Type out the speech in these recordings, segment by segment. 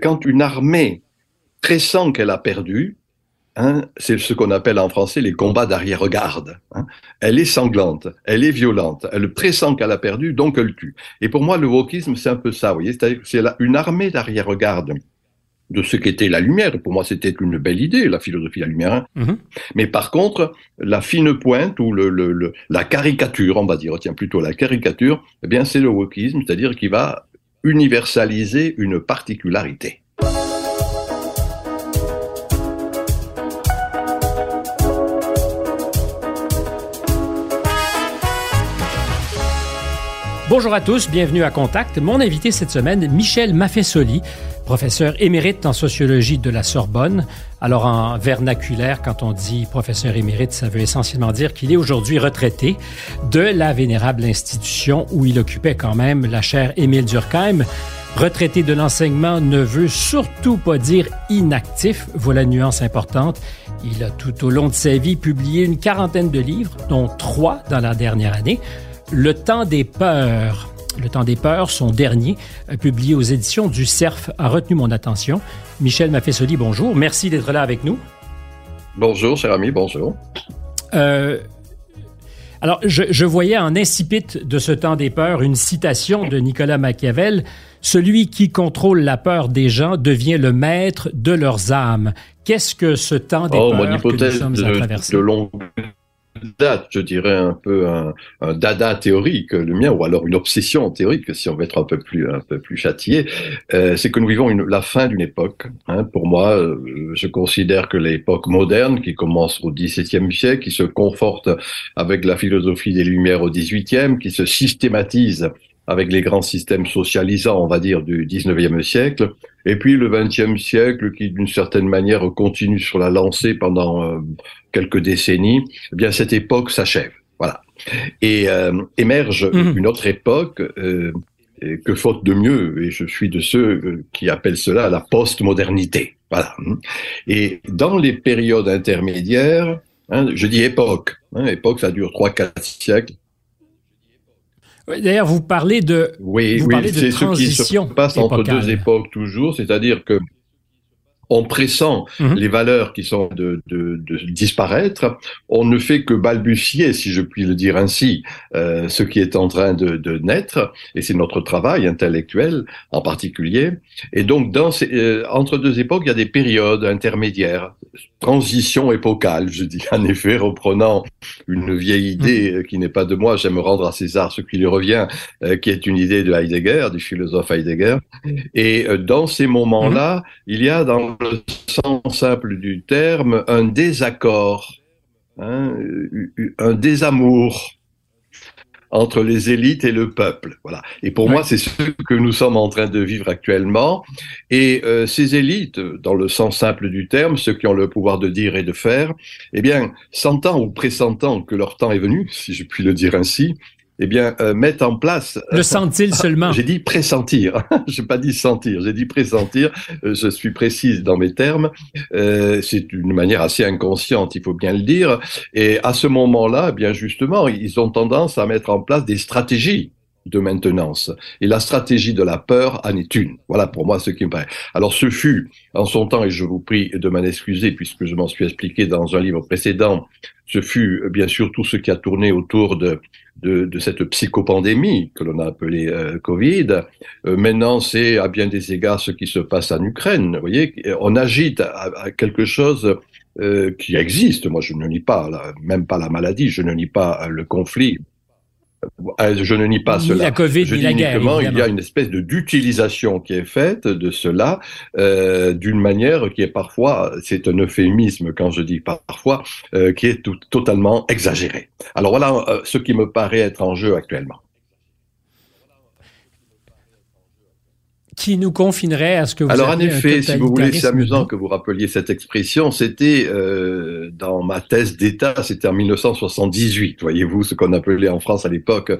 quand une armée pressent qu'elle a perdu, Hein, c'est ce qu'on appelle en français les combats d'arrière-garde. Hein. Elle est sanglante, elle est violente, elle pressent qu'elle a perdu, donc elle tue. Et pour moi, le wokisme, c'est un peu ça. Vous voyez, c'est une armée d'arrière-garde de ce qu'était la lumière. Pour moi, c'était une belle idée, la philosophie de la lumière. Hein. Mm-hmm. Mais par contre, la fine pointe ou le, le, la caricature, on va dire, tiens plutôt la caricature, eh bien, c'est le wokisme, c'est-à-dire qu'il va universaliser une particularité. Bonjour à tous, bienvenue à Contact. Mon invité cette semaine, Michel Maffesoli, professeur émérite en sociologie de la Sorbonne. Alors en vernaculaire, quand on dit professeur émérite, ça veut essentiellement dire qu'il est aujourd'hui retraité de la vénérable institution où il occupait quand même la chaire Émile Durkheim. Retraité de l'enseignement ne veut surtout pas dire inactif, voilà une nuance importante. Il a tout au long de sa vie publié une quarantaine de livres, dont trois dans la dernière année. Le temps des peurs. Le temps des peurs, son dernier, euh, publié aux éditions du CERF, a retenu mon attention. Michel Maffesoli, bonjour. Merci d'être là avec nous. Bonjour, cher ami, bonjour. Euh, alors, je, je, voyais en incipit de ce temps des peurs une citation de Nicolas Machiavel Celui qui contrôle la peur des gens devient le maître de leurs âmes. Qu'est-ce que ce temps des oh, peurs que nous sommes à traverser? Date, je dirais un peu un, dada théorique, le mien, ou alors une obsession théorique, si on veut être un peu plus un peu plus châtié, euh, c'est que nous vivons une, la fin d'une époque. Hein. Pour moi, euh, je considère que l'époque moderne, qui commence au XVIIe siècle, qui se conforte avec la philosophie des Lumières au XVIIIe, qui se systématise avec les grands systèmes socialisants, on va dire, du 19e siècle, et puis le 20e siècle qui, d'une certaine manière, continue sur la lancée pendant euh, quelques décennies, eh bien cette époque s'achève. Voilà. Et euh, émerge mhm. une autre époque euh, que faute de mieux, et je suis de ceux qui appellent cela la post-modernité. Voilà. Et dans les périodes intermédiaires, hein, je dis époque, hein, époque ça dure trois, quatre siècles, D'ailleurs, vous parlez de, oui, vous oui, parlez de transition. Ce qui se passe entre deux époques toujours, c'est-à-dire que on pressent mhm. les valeurs qui sont de, de, de, disparaître, on ne fait que balbutier, si je puis le dire ainsi, euh, ce qui est en train de, de naître, et c'est notre travail intellectuel en particulier. Et donc, dans ces, euh, entre deux époques, il y a des périodes intermédiaires, transition épocale, je dis en effet, reprenant une vieille idée mhm. qui n'est pas de moi, j'aime rendre à César ce qui lui revient, euh, qui est une idée de Heidegger, du philosophe Heidegger. Et euh, dans ces moments-là, mhm. il y a dans le sens simple du terme un désaccord, hein, un désamour entre les élites et le peuple. Voilà. Et pour moi, c'est ce que nous sommes en train de vivre actuellement. Et euh, ces élites, dans le sens simple du terme, ceux qui ont le pouvoir de dire et de faire, eh bien, sentant ou pressentant que leur temps est venu, si je puis le dire ainsi, eh bien, euh, mettre en place. Le euh, sent-il seulement? J'ai dit pressentir. j'ai pas dit sentir. J'ai dit pressentir. Euh, je suis précise dans mes termes. c'est une manière assez inconsciente, il faut bien le dire. Et à ce moment-là, eh bien justement, ils ont tendance à mettre en place des stratégies de maintenance. Et la stratégie de la peur en est une. Voilà pour moi ce qui me paraît. Alors ce fut en son temps, et je vous prie de m'en excuser puisque je m'en suis expliqué dans un livre précédent, ce fut bien sûr tout ce qui a tourné autour de, cette psychopandémie que l'on a appelée euh, Covid. Euh, maintenant, c'est à bien des égards ce qui se passe en Ukraine. Vous voyez, on agite à, quelque chose euh, qui existe. Moi, je ne nie pas, même pas la maladie, je ne nie pas le conflit je ne nie pas cela. La COVID, je dis la guerre, il y a une espèce de d'utilisation qui est faite de cela euh, d'une manière qui est parfois, c'est un euphémisme quand je dis parfois, euh, qui est tout, totalement exagérée. Alors voilà euh, ce qui me paraît être en jeu actuellement. Qui nous confinerait à ce que vous Alors en effet, si vous voulez, c'est amusant que vous rappeliez cette expression. C'était euh, dans ma thèse d'État, c'était en 1978. Voyez-vous ce qu'on appelait en France à l'époque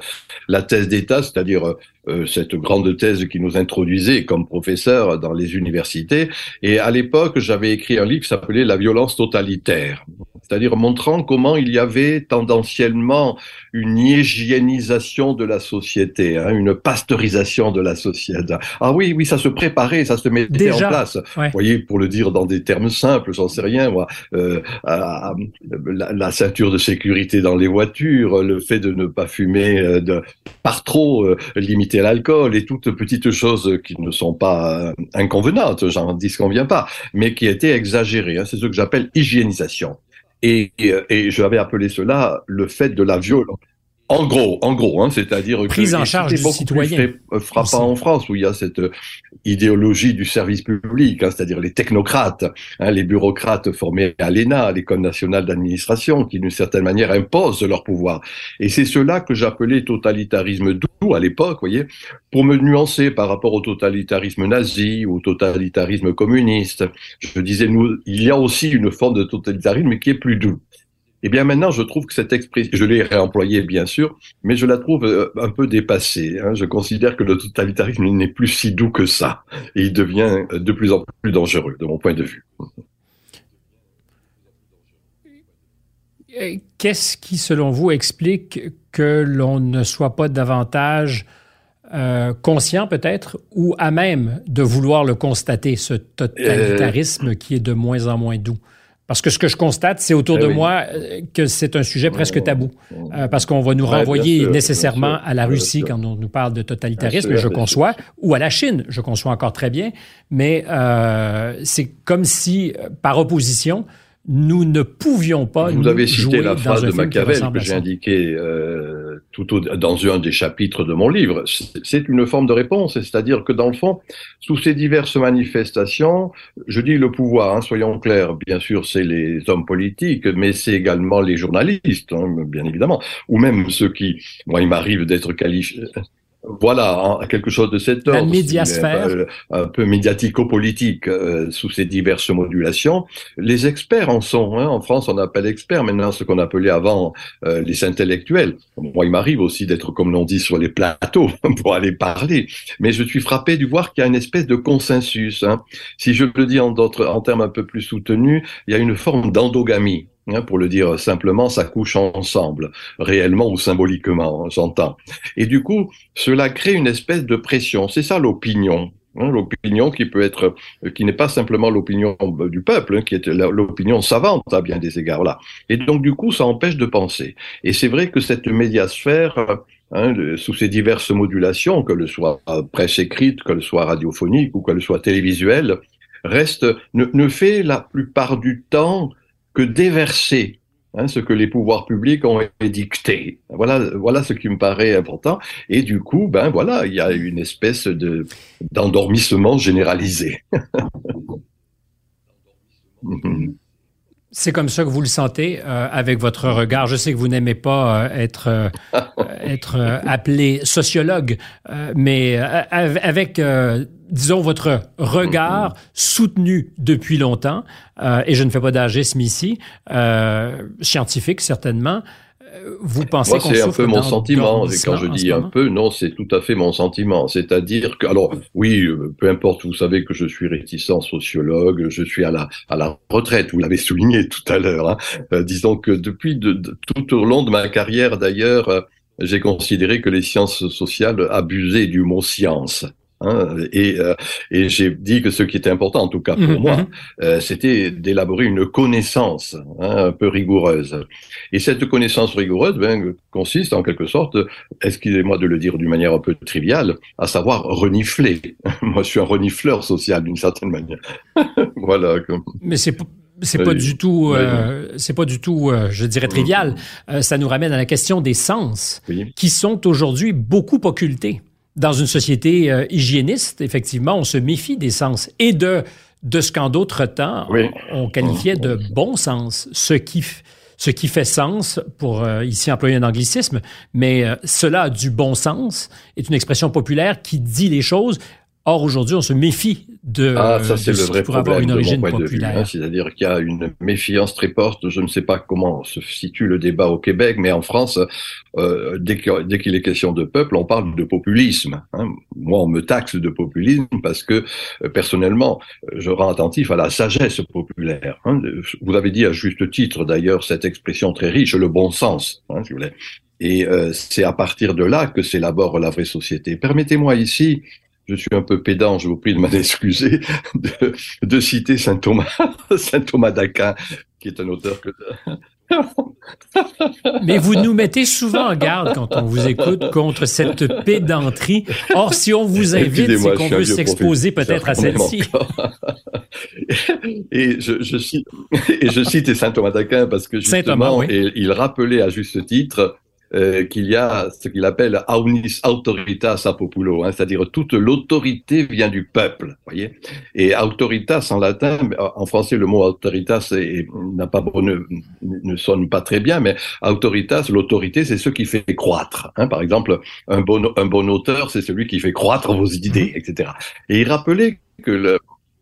la thèse d'État, c'est-à-dire euh, cette grande thèse qui nous introduisait comme professeur dans les universités. Et à l'époque, j'avais écrit un livre qui s'appelait La violence totalitaire c'est-à-dire montrant comment il y avait tendanciellement une hygiénisation de la société, hein, une pasteurisation de la société. Ah oui, oui, ça se préparait, ça se mettait en place. Vous voyez, pour le dire dans des termes simples, j'en sais rien, moi, euh, la, la, ceinture de sécurité dans les voitures, le fait de ne pas fumer euh, de, par trop, euh, limiter l'alcool et toutes petites choses qui ne sont pas euh, inconvenantes, j'en disconviens pas, mais qui étaient exagérées. Hein, c'est ce que j'appelle hygiénisation. Et, et, j'avais appelé cela le fait de la violence. En gros, en gros, hein, c'est-à-dire prise en charge du citoyen. Euh, frappant en France où il y a cette euh, idéologie du service public, hein, c'est-à-dire les technocrates, hein, les bureaucrates formés à l'ENA, l'école nationale d'administration, qui d'une certaine manière imposent leur pouvoir. Et c'est cela que j'appelais totalitarisme doux à l'époque, voyez, pour me nuancer par rapport au totalitarisme nazi ou au totalitarisme communiste. Je disais, nous, il y a aussi une forme de totalitarisme qui est plus doux. Eh bien maintenant, je trouve que cette expression, je l'ai réemployée bien sûr, mais je la trouve euh, un peu dépassée. Hein. Je considère que le totalitarisme n'est plus si doux que ça, et il devient de plus en plus dangereux, de mon point de vue. Qu'est-ce qui, selon vous, explique que l'on ne soit pas davantage euh, conscient peut-être ou à même de vouloir le constater, ce totalitarisme euh, qui est de moins en moins doux? Parce que ce que je constate, c'est autour eh de moi euh, que c'est un sujet presque tabou. Euh, parce qu'on va nous renvoyer nécessairement à la Russie quand on nous parle de totalitarisme, je conçois, ou à la Chine, je conçois encore très bien. Mais euh, c'est comme si, par opposition, nous ne pouvions pas. Vous avez cité la phrase de Machiavel que j'ai indiquée euh, tout au, dans un des chapitres de mon livre. C'est une forme de réponse, c'est-à-dire que dans le fond, sous ces diverses manifestations, je dis le pouvoir, hein, soyons clairs, bien sûr, c'est les hommes politiques, mais c'est également les journalistes, hein, bien évidemment, ou même ceux qui, moi, il m'arrive d'être qualifié voilà, quelque chose de cet ordre. La médiasphère. Un peu médiatico-politique euh, sous ces diverses modulations. Les experts en sont. Hein. En France, on appelle experts maintenant ce qu'on appelait avant euh, les intellectuels. Moi, il m'arrive aussi d'être, comme l'on dit, sur les plateaux pour aller parler. Mais je suis frappé de voir qu'il y a une espèce de consensus. Hein. Si je le dis en, d'autres, en termes un peu plus soutenus, il y a une forme d'endogamie. Hein, pour le dire simplement, ça couche ensemble, réellement ou symboliquement, j'entends. Et du coup, cela crée une espèce de pression. C'est ça l'opinion. Hein, l'opinion qui peut être, qui n'est pas simplement l'opinion du peuple, hein, qui est l'opinion savante à bien des égards là. Et donc du coup, ça empêche de penser. Et c'est vrai que cette médiasphère, hein, sous ses diverses modulations, que le soit presse écrite, que le soit radiophonique ou que le soit télévisuelle, reste ne fait la plupart du temps que déverser hein, ce que les pouvoirs publics ont édicté. Voilà, voilà ce qui me paraît important. Et du coup, ben voilà, il y a une espèce de d'endormissement généralisé. C'est comme ça que vous le sentez euh, avec votre regard. Je sais que vous n'aimez pas euh, être, euh, être appelé sociologue, mais avec disons, votre regard soutenu depuis longtemps, euh, et je ne fais pas d'agisme ici, euh, scientifique certainement, euh, vous pensez Moi, c'est un peu mon sentiment. Quand je dis un peu, non, c'est tout à fait mon sentiment. C'est-à-dire que, alors, oui, peu importe, vous savez que je suis réticent sociologue, je suis à la, à la retraite, vous l'avez souligné tout à l'heure. Hein. disons que depuis de, tout au long de ma carrière, d'ailleurs, j'ai considéré que les sciences sociales abusaient du mot science. Hein, et, euh, et j'ai dit que ce qui était important, en tout cas pour mhm, moi, mhm. euh, c'était d'élaborer une connaissance hein, un peu rigoureuse. Et cette connaissance rigoureuse ben, consiste en quelque sorte, excusez-moi de le dire d'une manière un peu triviale, à savoir renifler. moi, je suis un renifleur social d'une certaine manière. voilà. Mais c'est c'est pas du tout, euh, c'est pas du tout, euh, je dirais trivial. Euh, ça nous ramène à la question des sens, qui sont aujourd'hui beaucoup occultés. Dans une société euh, hygiéniste, effectivement, on se méfie des sens et de, de ce qu'en d'autres temps, on, qualifiait de bon sens, ce qui, ce qui fait sens, pour euh, ici employer un anglicisme, mais euh, cela a du bon sens, est une expression populaire qui dit les choses Or, aujourd'hui, on se méfie de, ah, ça, c'est le vrai pour avoir une origine populaire. Hein. C'est-à-dire qu'il y a une méfiance très forte. Je ne sais pas comment se situe le débat au Québec, mais en France, euh, dès qu'il est question de peuple, on parle de populisme. Hein. Moi, on me taxe de populisme parce que, euh, personnellement, je rends attentif à la sagesse populaire. Hein. Vous avez dit à juste titre, d'ailleurs, cette expression très riche, le bon sens, si vous voulez. Et euh, c'est à partir de là que s'élabore la vraie société. Permettez-moi ici je suis un peu pédant, je vous prie de m'en excuser, de, de, citer saint Thomas, saint Thomas d'Aquin, qui est un auteur que. Mais vous nous mettez souvent en garde quand on vous écoute contre cette pédanterie. Or, si on vous invite, c'est qu'on veut s'exposer peut-être à celle-ci. et je, je, cite, et je cite saint Thomas d'Aquin parce que justement, il rappelait à juste titre euh, qu'il y a ce qu'il appelle aunis autoritas a populo, hein, c'est-à-dire toute l'autorité vient du peuple, voyez. Et autoritas en latin, en français le mot autoritas n'a pas ne, ne, sonne pas très bien, mais autoritas, l'autorité, c'est ce qui fait croître. Hein. Par exemple, un bon un bon auteur, c'est celui qui fait croître vos idées, etc. Et il rappelait que le,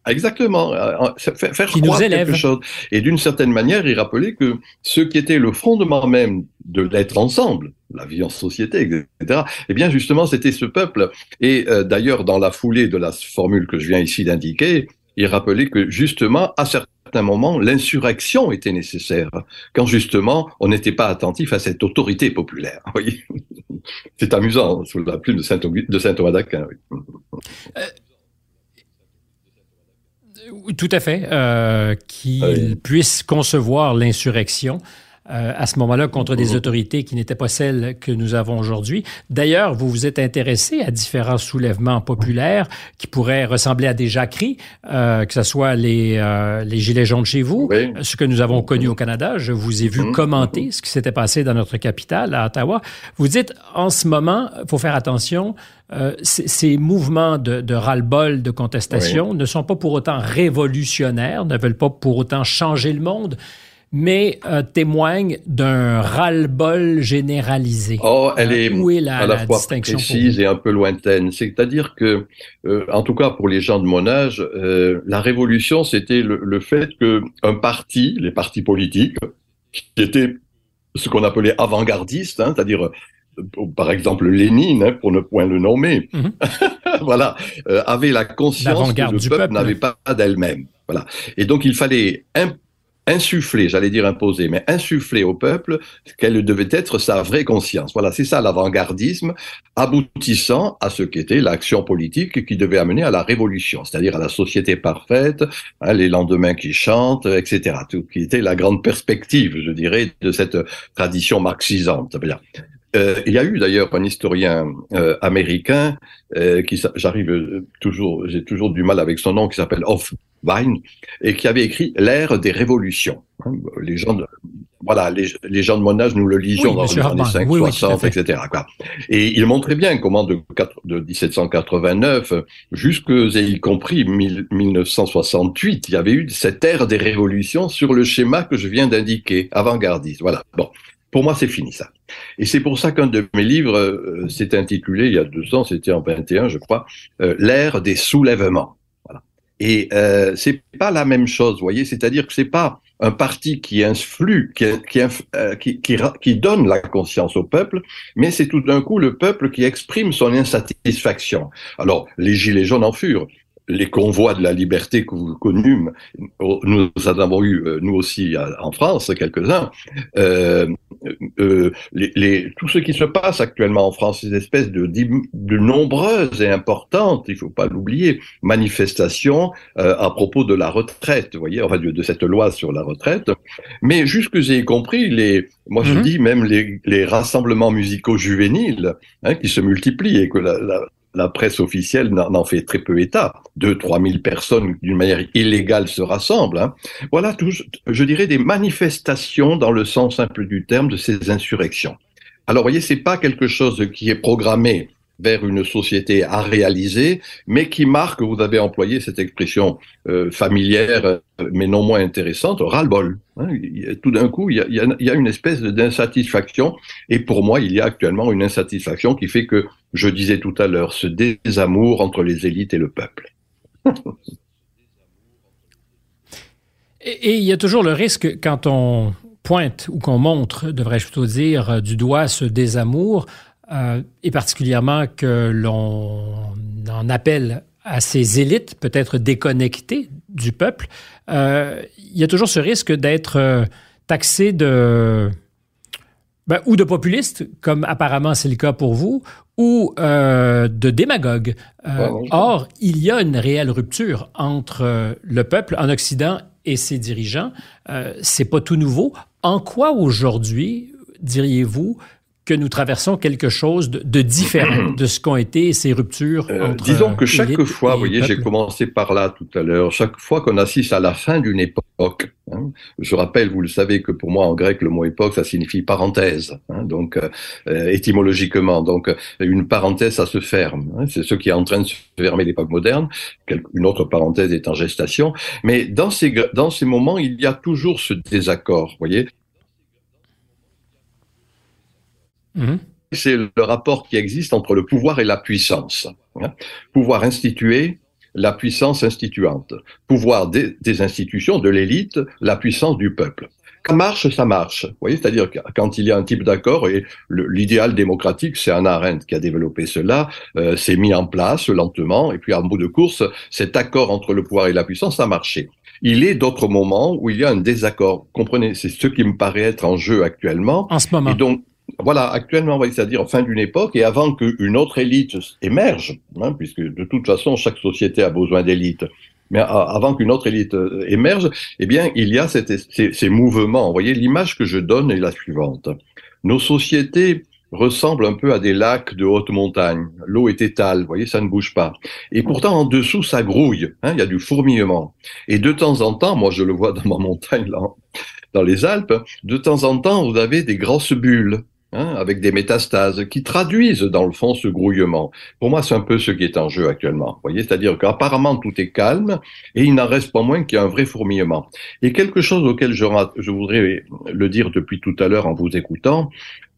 Exactement, euh, faire, faire croire quelque chose. Et d'une certaine manière, il rappelait que ce qui était le fondement même de l'être ensemble, la vie en société, etc., eh bien justement, c'était ce peuple. Et euh, d'ailleurs, dans la foulée de la formule que je viens ici d'indiquer, il rappelait que justement, à certains moments, l'insurrection était nécessaire, quand justement, on n'était pas attentif à cette autorité populaire. C'est amusant, sous la plume de Saint, de Saint Thomas d'Aquin. Oui. Euh, tout à fait. Euh, qu'il puisse concevoir l'insurrection. Euh, à ce moment-là contre des autorités qui n'étaient pas celles que nous avons aujourd'hui. D'ailleurs, vous vous êtes intéressé à différents soulèvements populaires qui pourraient ressembler à des jacqueries, euh, que ce soit les, euh, les Gilets jaunes chez vous, ce que nous avons connu au Canada. Je vous ai vu mmh. commenter ce qui s'était passé dans notre capitale, à Ottawa. Vous dites, en ce moment, faut faire attention, euh, ces mouvements de, de ras-le-bol, de contestation, ne sont pas pour autant révolutionnaires, ne veulent pas pour autant changer le monde, mais euh, témoigne d'un ras-le-bol généralisé. Oh, elle est, Où est la, à la, fois précise et un peu lointaine. C'est-à-dire que, euh, en tout cas pour les gens de mon âge, euh, la révolution, c'était le, le, fait que un parti, les partis politiques, qui étaient ce qu'on appelait avant-gardistes, hein, c'est-à-dire par exemple Lénine, hein, pour ne point le nommer, mhm. voilà, euh, avait la conscience que le peuple n'avait pas d'elle-même. Voilà. Et donc il fallait insuffler, j'allais dire imposer, mais insuffler au peuple quelle devait être sa vraie conscience. Voilà, c'est ça l'avant-gardisme, aboutissant à ce qu'était l'action politique qui devait amener à la révolution, c'est-à-dire à la société parfaite, hein, les lendemains qui chantent, etc. Tout qui était la grande perspective, je dirais, de cette tradition marxisante. Euh, il y a eu d'ailleurs un historien euh, américain euh, qui j'arrive euh, toujours, j'ai toujours du mal avec son nom, qui s'appelle Hofwein et qui avait écrit l'ère des révolutions. Hein, les gens, de, voilà, les, gens de mon âge nous le lisions dans les années 5, 60, etc. Quoi. Et il montrait bien comment de, de 1789 jusque et y compris 1968, il y avait eu cette ère des révolutions sur le schéma que je viens d'indiquer, avant-gardiste. Voilà. Bon. Pour moi, c'est fini ça. Et c'est pour ça qu'un de mes livres euh, s'est intitulé, il y a deux ans, c'était en 21, je crois, euh, l'ère des soulèvements. Voilà. Et euh, c'est pas la même chose, vous voyez, c'est-à-dire que c'est pas un parti qui influe, qui, qui, euh, qui, qui, qui donne la conscience au peuple, mais c'est tout d'un coup le peuple qui exprime son insatisfaction. Alors, les gilets jaunes en furent, les convois de la liberté que vous connûmes, nous en avons eu, euh, nous aussi, en France, quelques-uns. Euh, euh, les, les, tout ce qui se passe actuellement en France, ces espèces de, de nombreuses et importantes, il faut pas l'oublier, manifestations euh, à propos de la retraite, vous voyez, enfin de, de, cette loi sur la retraite. Mais jusque j'ai compris, les, moi je mhm. dis même les, les rassemblements musicaux juvéniles hein, qui se multiplient et que la, la la presse officielle n'en fait très peu état. Deux, trois mille personnes d'une manière illégale se rassemblent. Hein. Voilà, tout, je dirais, des manifestations dans le sens simple du terme de ces insurrections. Alors, voyez, c'est pas quelque chose qui est programmé vers une société à réaliser, mais qui marque, vous avez employé cette expression euh, familière, euh, mais non moins intéressante, ras-le-bol. Hein. Tout d'un coup, il y, a, une espèce d'insatisfaction, et pour moi, il y a actuellement une insatisfaction qui fait que, je disais tout à l'heure, ce désamour entre les élites et le peuple. et, et il y a toujours le risque quand on pointe ou qu'on montre, devrais-je plutôt dire, du doigt ce désamour, euh, et particulièrement que l'on en appelle à ces élites peut-être déconnectées du peuple, euh, il y a toujours ce risque d'être euh, taxé de ben, ou de populiste, comme apparemment c'est le cas pour vous, ou de démagogue. or, il y a une réelle rupture entre le peuple en Occident et ses dirigeants. c'est pas tout nouveau. En quoi aujourd'hui, diriez-vous, que nous traversons quelque chose de, différent de ce qu'ont été ces ruptures euh, Disons que chaque fois, vous voyez, j'ai commencé par là tout à l'heure, chaque fois qu'on assiste à la fin d'une époque, hein, je rappelle, vous le savez, que pour moi en grec, le mot époque, ça signifie parenthèse, hein, donc euh, étymologiquement, donc une parenthèse, ça se ferme, hein, c'est ce qui est en train de se fermer l'époque moderne, une autre parenthèse est en gestation, mais dans ces, dans ces moments, il y a toujours ce désaccord, vous voyez, Mhm. C'est le rapport qui existe entre le pouvoir et la puissance. Hein. Pouvoir institué, la puissance instituante. Pouvoir des, institutions, de l'élite, la puissance du peuple. Quand marche, ça marche. Vous voyez, c'est-à-dire quand il y a un type d'accord et l'idéal démocratique, c'est un Arendt qui a développé cela, euh, c'est mis en place lentement et puis en bout de course, cet accord entre le pouvoir et la puissance a marché. Il est d'autres moments où il y a un désaccord. Comprenez, c'est ce qui me paraît être en jeu actuellement. En ce moment. Et donc, voilà, actuellement, c'est-à-dire fin d'une époque, et avant qu'une autre élite émerge, hein, puisque de toute façon, chaque société a besoin d'élite, mais avant qu'une autre élite euh, émerge, eh bien, il y a ces, ces, mouvements. Vous voyez, l'image que je donne est la suivante. Nos sociétés ressemblent un peu à des lacs de haute montagne. L'eau est étale, vous voyez, ça ne bouge pas. Et pourtant, en dessous, ça grouille. Hein, il y a du fourmillement. Et de temps en temps, moi, je le vois dans ma montagne, là, dans les Alpes, de temps en temps, vous avez des grosses bulles. Hein, avec des métastases qui traduisent dans le fond ce grouillement. Pour moi, c'est un peu ce qui est en jeu actuellement. Vous voyez, c'est-à-dire qu'apparemment tout est calme et il n'en reste pas moins qu'il y a un vrai fourmillement. Et quelque chose auquel je, je voudrais le dire depuis tout à l'heure en vous écoutant,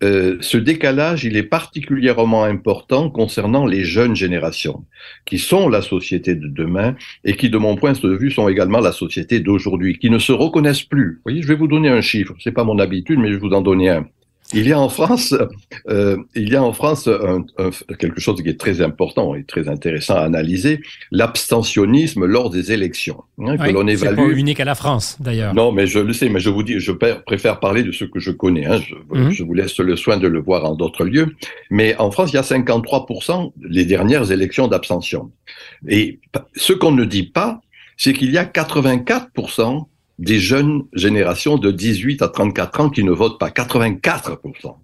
euh, ce décalage, il est particulièrement important concernant les jeunes générations, qui sont la société de demain et qui, de mon point de vue, sont également la société d'aujourd'hui, qui ne se reconnaissent plus. Vous voyez, je vais vous donner un chiffre. C'est pas mon habitude, mais je vais vous en donner un. Il y a en France, euh, il y a en France un, quelque chose qui est très important et très intéressant à analyser, l'abstentionnisme lors des élections, hein, que l'on évalue. C'est pas unique à la France, d'ailleurs. Non, mais je le sais, mais je vous dis, je préfère parler de ce que je connais. Hein, je, mhm. je, vous laisse le soin de le voir en d'autres lieux. Mais en France, il y a 53% les dernières élections d'abstention. Et ce qu'on ne dit pas, c'est qu'il y a 84% des jeunes générations de 18 à 34 ans qui ne votent pas. 84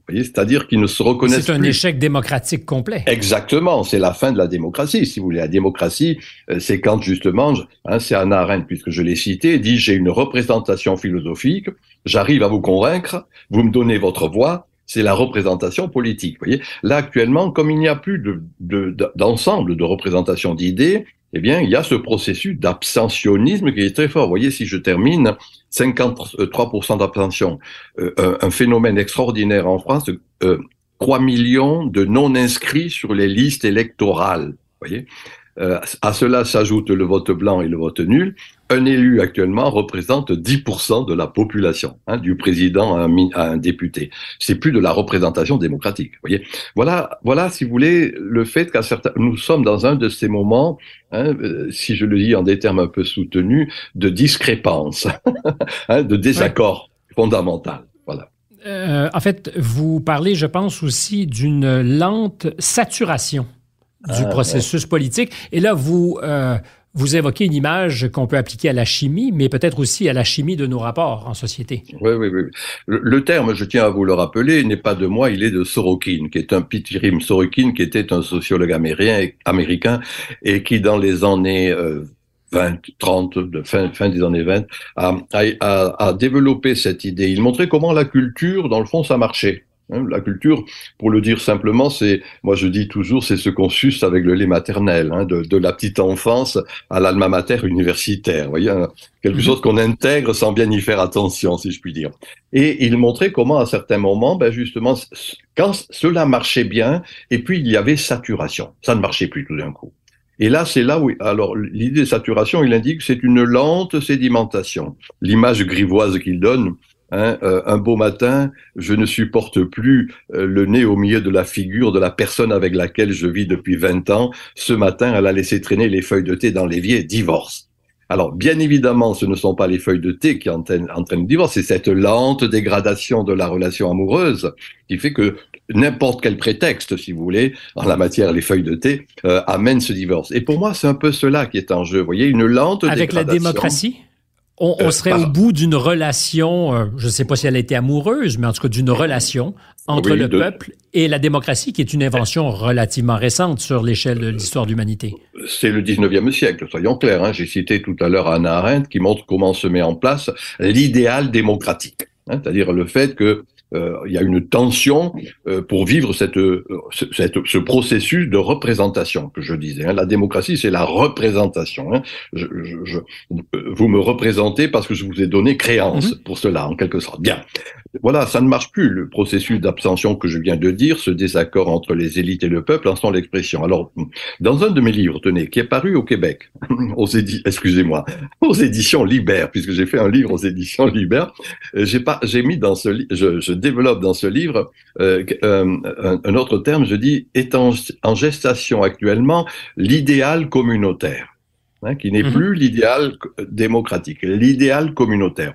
C'est-à-dire qu'ils ne se reconnaissent pas. C'est un échec démocratique complet. Exactement. C'est la fin de la démocratie. Si vous voulez, la démocratie, euh, c'est quand justement, hein, c'est un Arendt, puisque je l'ai cité, dit j'ai une représentation philosophique, j'arrive à vous convaincre, vous me donnez votre voix, c'est la représentation politique. Vous voyez, là actuellement, comme il n'y a plus d'ensemble de, de, de représentation d'idées, eh bien, il y a ce processus d'abstentionnisme qui est très fort. Vous voyez, si je termine, 53% d'abstention, euh, un, phénomène extraordinaire en France, euh, 3 millions de non-inscrits sur les listes électorales. Voyez euh, à cela s'ajoute le vote blanc et le vote nul. Un élu actuellement représente 10% de la population, hein, du président à un, à un député. C'est plus de la représentation démocratique. Voyez, voilà, voilà, si vous voulez, le fait qu'à certains, nous sommes dans un de ces moments, hein, euh, si je le dis en des termes un peu soutenus, de discrépance, hein, de désaccord fondamental. Voilà. Euh, en fait, vous parlez, je pense aussi, d'une lente saturation du ah, processus politique. Et là, vous, euh, vous évoquez une image qu'on peut appliquer à la chimie, mais peut-être aussi à la chimie de nos rapports en société. Oui, oui, oui. Le, terme, je tiens à vous le rappeler, n'est pas de moi, il est de Sorokin, qui est un Pitirim Sorokin, qui était un sociologue américain, et qui, dans les années 20, euh, 30, de fin, des années 20, a, a, a, développé cette idée. Il montrait comment la culture, dans le fond, ça marchait. Hein. La culture, pour le dire simplement, c'est, moi je dis toujours, c'est ce qu'on suce avec le lait maternel, hein, de, de, la petite enfance à l'alma mater universitaire. Vous voyez, hein, quelque mhm. chose qu'on intègre sans bien y faire attention, si je puis dire. Et il montrait comment, à certains moments, ben justement, quand cela marchait bien, et puis il y avait saturation, ça ne marchait plus tout d'un coup. Et là, c'est là où, alors, l'idée de saturation, il indique que c'est une lente sédimentation. L'image grivoise qu'il donne, Hein, euh, un beau matin, je ne supporte plus euh, le nez au milieu de la figure de la personne avec laquelle je vis depuis 20 ans. Ce matin, elle a laissé traîner les feuilles de thé dans l'évier, divorce. Alors, bien évidemment, ce ne sont pas les feuilles de thé qui entraînent, entraînent le divorce, c'est cette lente dégradation de la relation amoureuse qui fait que n'importe quel prétexte, si vous voulez, en la matière, les feuilles de thé, euh, amène ce divorce. Et pour moi, c'est un peu cela qui est en jeu. Vous voyez, une lente Avec la démocratie? On, euh, serait au bout d'une relation, euh, je ne sais pas si elle a été amoureuse, mais en tout cas d'une relation entre le peuple et la démocratie, qui est une invention relativement récente sur l'échelle de l'histoire de l'humanité. C'est le 19e siècle, soyons clairs. Hein. J'ai cité tout à l'heure Anna Arendt qui montre comment se met en place l'idéal démocratique. Hein, c'est-à-dire le fait que il y a une tension euh, pour vivre cette, euh, cette, ce processus de représentation que je disais. Hein. La démocratie, c'est la représentation. Hein. Je, je, vous me représentez parce que je vous ai donné créance mm-hmm. pour cela, en quelque sorte. Bien. Voilà, ça ne marche plus. Le processus d'abstention que je viens de dire, ce désaccord entre les élites et le peuple, en sont l'expression. Alors, dans un de mes livres, tenez, qui est paru au Québec, aux édi excusez-moi, aux éditions Libère, puisque j'ai fait un livre aux éditions Libère, j'ai pas, j'ai mis dans ce, je, je développe dans ce livre euh, euh, un, autre terme, je dis, est en, gestation actuellement l'idéal communautaire, hein, qui n'est mhm. plus l'idéal démocratique, l'idéal communautaire.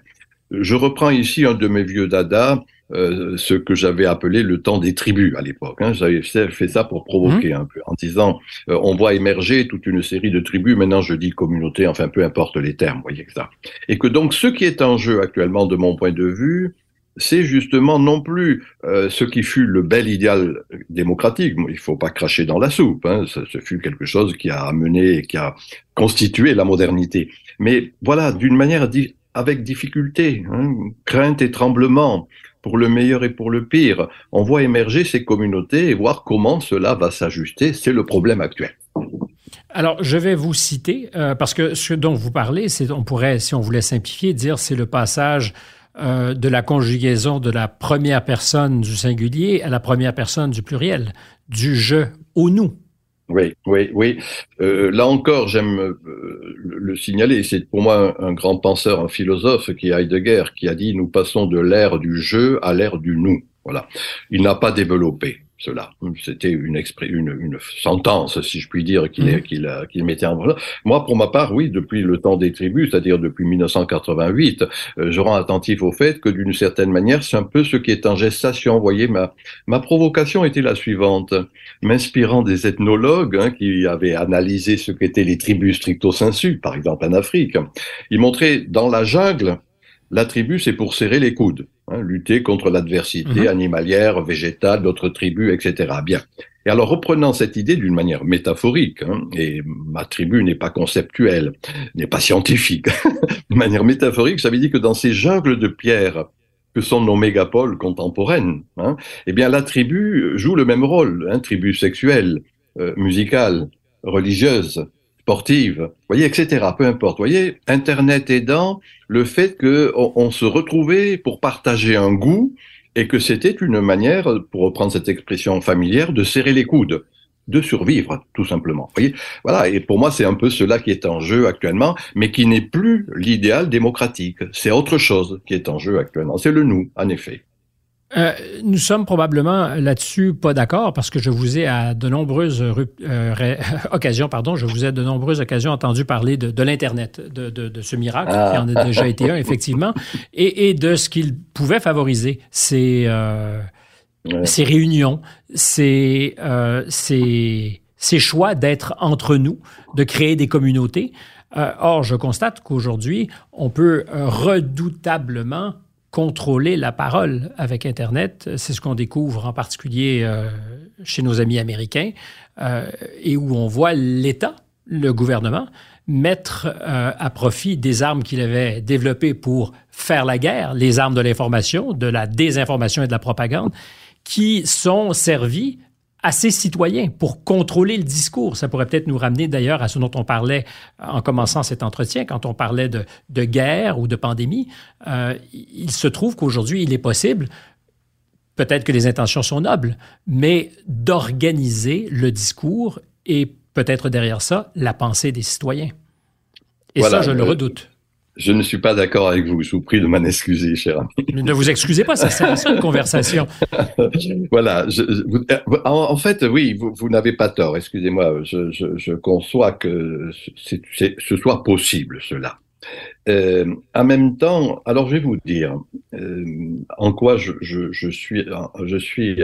Je reprends ici un de mes vieux dada, euh, ce que j'avais appelé le temps des tribus à l'époque. Hein. J'avais fait ça pour provoquer mhm. un peu, en disant on voit émerger toute une série de tribus. Maintenant, je dis communauté, enfin peu importe les termes, voyez que ça. Et que donc ce qui est en jeu actuellement, de mon point de vue, c'est justement non plus euh, ce qui fut le bel idéal démocratique. Il faut pas cracher dans la soupe. Hein. Ce fut quelque chose qui a amené, qui a constitué la modernité. Mais voilà, d'une manière avec difficulté, hein, crainte et tremblement, pour le meilleur et pour le pire. On voit émerger ces communautés et voir comment cela va s'ajuster. C'est le problème actuel. Alors, je vais vous citer, euh, parce que ce dont vous parlez, c'est, on pourrait, si on voulait simplifier, dire c'est le passage euh, de la conjugaison de la première personne du singulier à la première personne du pluriel, du je au nous. Oui, oui, oui. Euh, là encore, j'aime euh, le, signaler. C'est pour moi un, grand penseur, un philosophe qui est Heidegger, qui a dit nous passons de l'ère du je à l'ère du nous. Voilà. Il n'a pas développé cela. C'était une, une, une, sentence, si je puis dire, qu'il mmh. qu'il mettait en place. Moi, pour ma part, oui, depuis le temps des tribus, c'est-à-dire depuis 1988, euh, je rends attentif au fait que d'une certaine manière, c'est un peu ce qui est en gestation. Vous voyez, ma, ma provocation était la suivante. M'inspirant des ethnologues hein, qui avaient analysé ce qu'étaient les tribus stricto sensu, par exemple en Afrique, ils montraient dans la jungle, la tribu, c'est pour serrer les coudes. Hein, lutter contre l'adversité mhm. animalière, végétale, d'autres tribus, etc. Bien. Et alors, reprenant cette idée d'une manière métaphorique, hein, et ma tribu n'est pas conceptuelle, n'est pas scientifique, de manière métaphorique, ça veut dire que dans ces jungles de pierre que sont nos mégapoles contemporaines, hein, eh bien, la tribu joue le même rôle, hein, tribu sexuelle, euh, musicale, religieuse, sportive, voyez, etc. Peu importe. Voyez, Internet aidant, le fait qu'on on se retrouvait pour partager un goût et que c'était une manière, pour reprendre cette expression familière, de serrer les coudes de survivre, tout simplement. Voyez voilà, et pour moi, c'est un peu cela qui est en jeu actuellement, mais qui n'est plus l'idéal démocratique. C'est autre chose qui est en jeu actuellement. C'est le nous, en effet. Euh, nous sommes probablement là-dessus pas d'accord parce que je vous ai à de nombreuses euh, occasions, pardon, je vous ai à de nombreuses occasions entendu parler de, de l'Internet, de, de, de, ce miracle qui en a déjà été un, effectivement, et, et de ce qu'il pouvait favoriser, ces, euh, ces réunions, ces, euh, ces, ces choix d'être entre nous, de créer des communautés. Euh, or, je constate qu'aujourd'hui, on peut redoutablement contrôler la parole avec Internet. C'est ce qu'on découvre en particulier euh, chez nos amis américains euh, et où on voit l'État, le gouvernement, mettre euh, à profit des armes qu'il avait développées pour faire la guerre, les armes de l'information, de la désinformation et de la propagande, qui sont servis à ces citoyens pour contrôler le discours. Ça pourrait peut-être nous ramener d'ailleurs à ce dont on parlait en commençant cet entretien, quand on parlait de, de guerre ou de pandémie. Euh, il se trouve qu'aujourd'hui, il est possible, peut-être que les intentions sont nobles, mais d'organiser le discours et peut-être derrière ça, la pensée des citoyens. Et ça, je le redoute. Je ne suis pas d'accord avec vous. Je vous prie de m'en excuser, cher ami. Ne vous excusez pas, ça sert à ça une conversation. voilà. Je, en, fait, oui, vous, vous n'avez pas tort. Excusez-moi. Je, je, je, conçois que ce soit possible, cela. Euh, en même temps, alors je vais vous dire euh, en quoi je, je, suis, je suis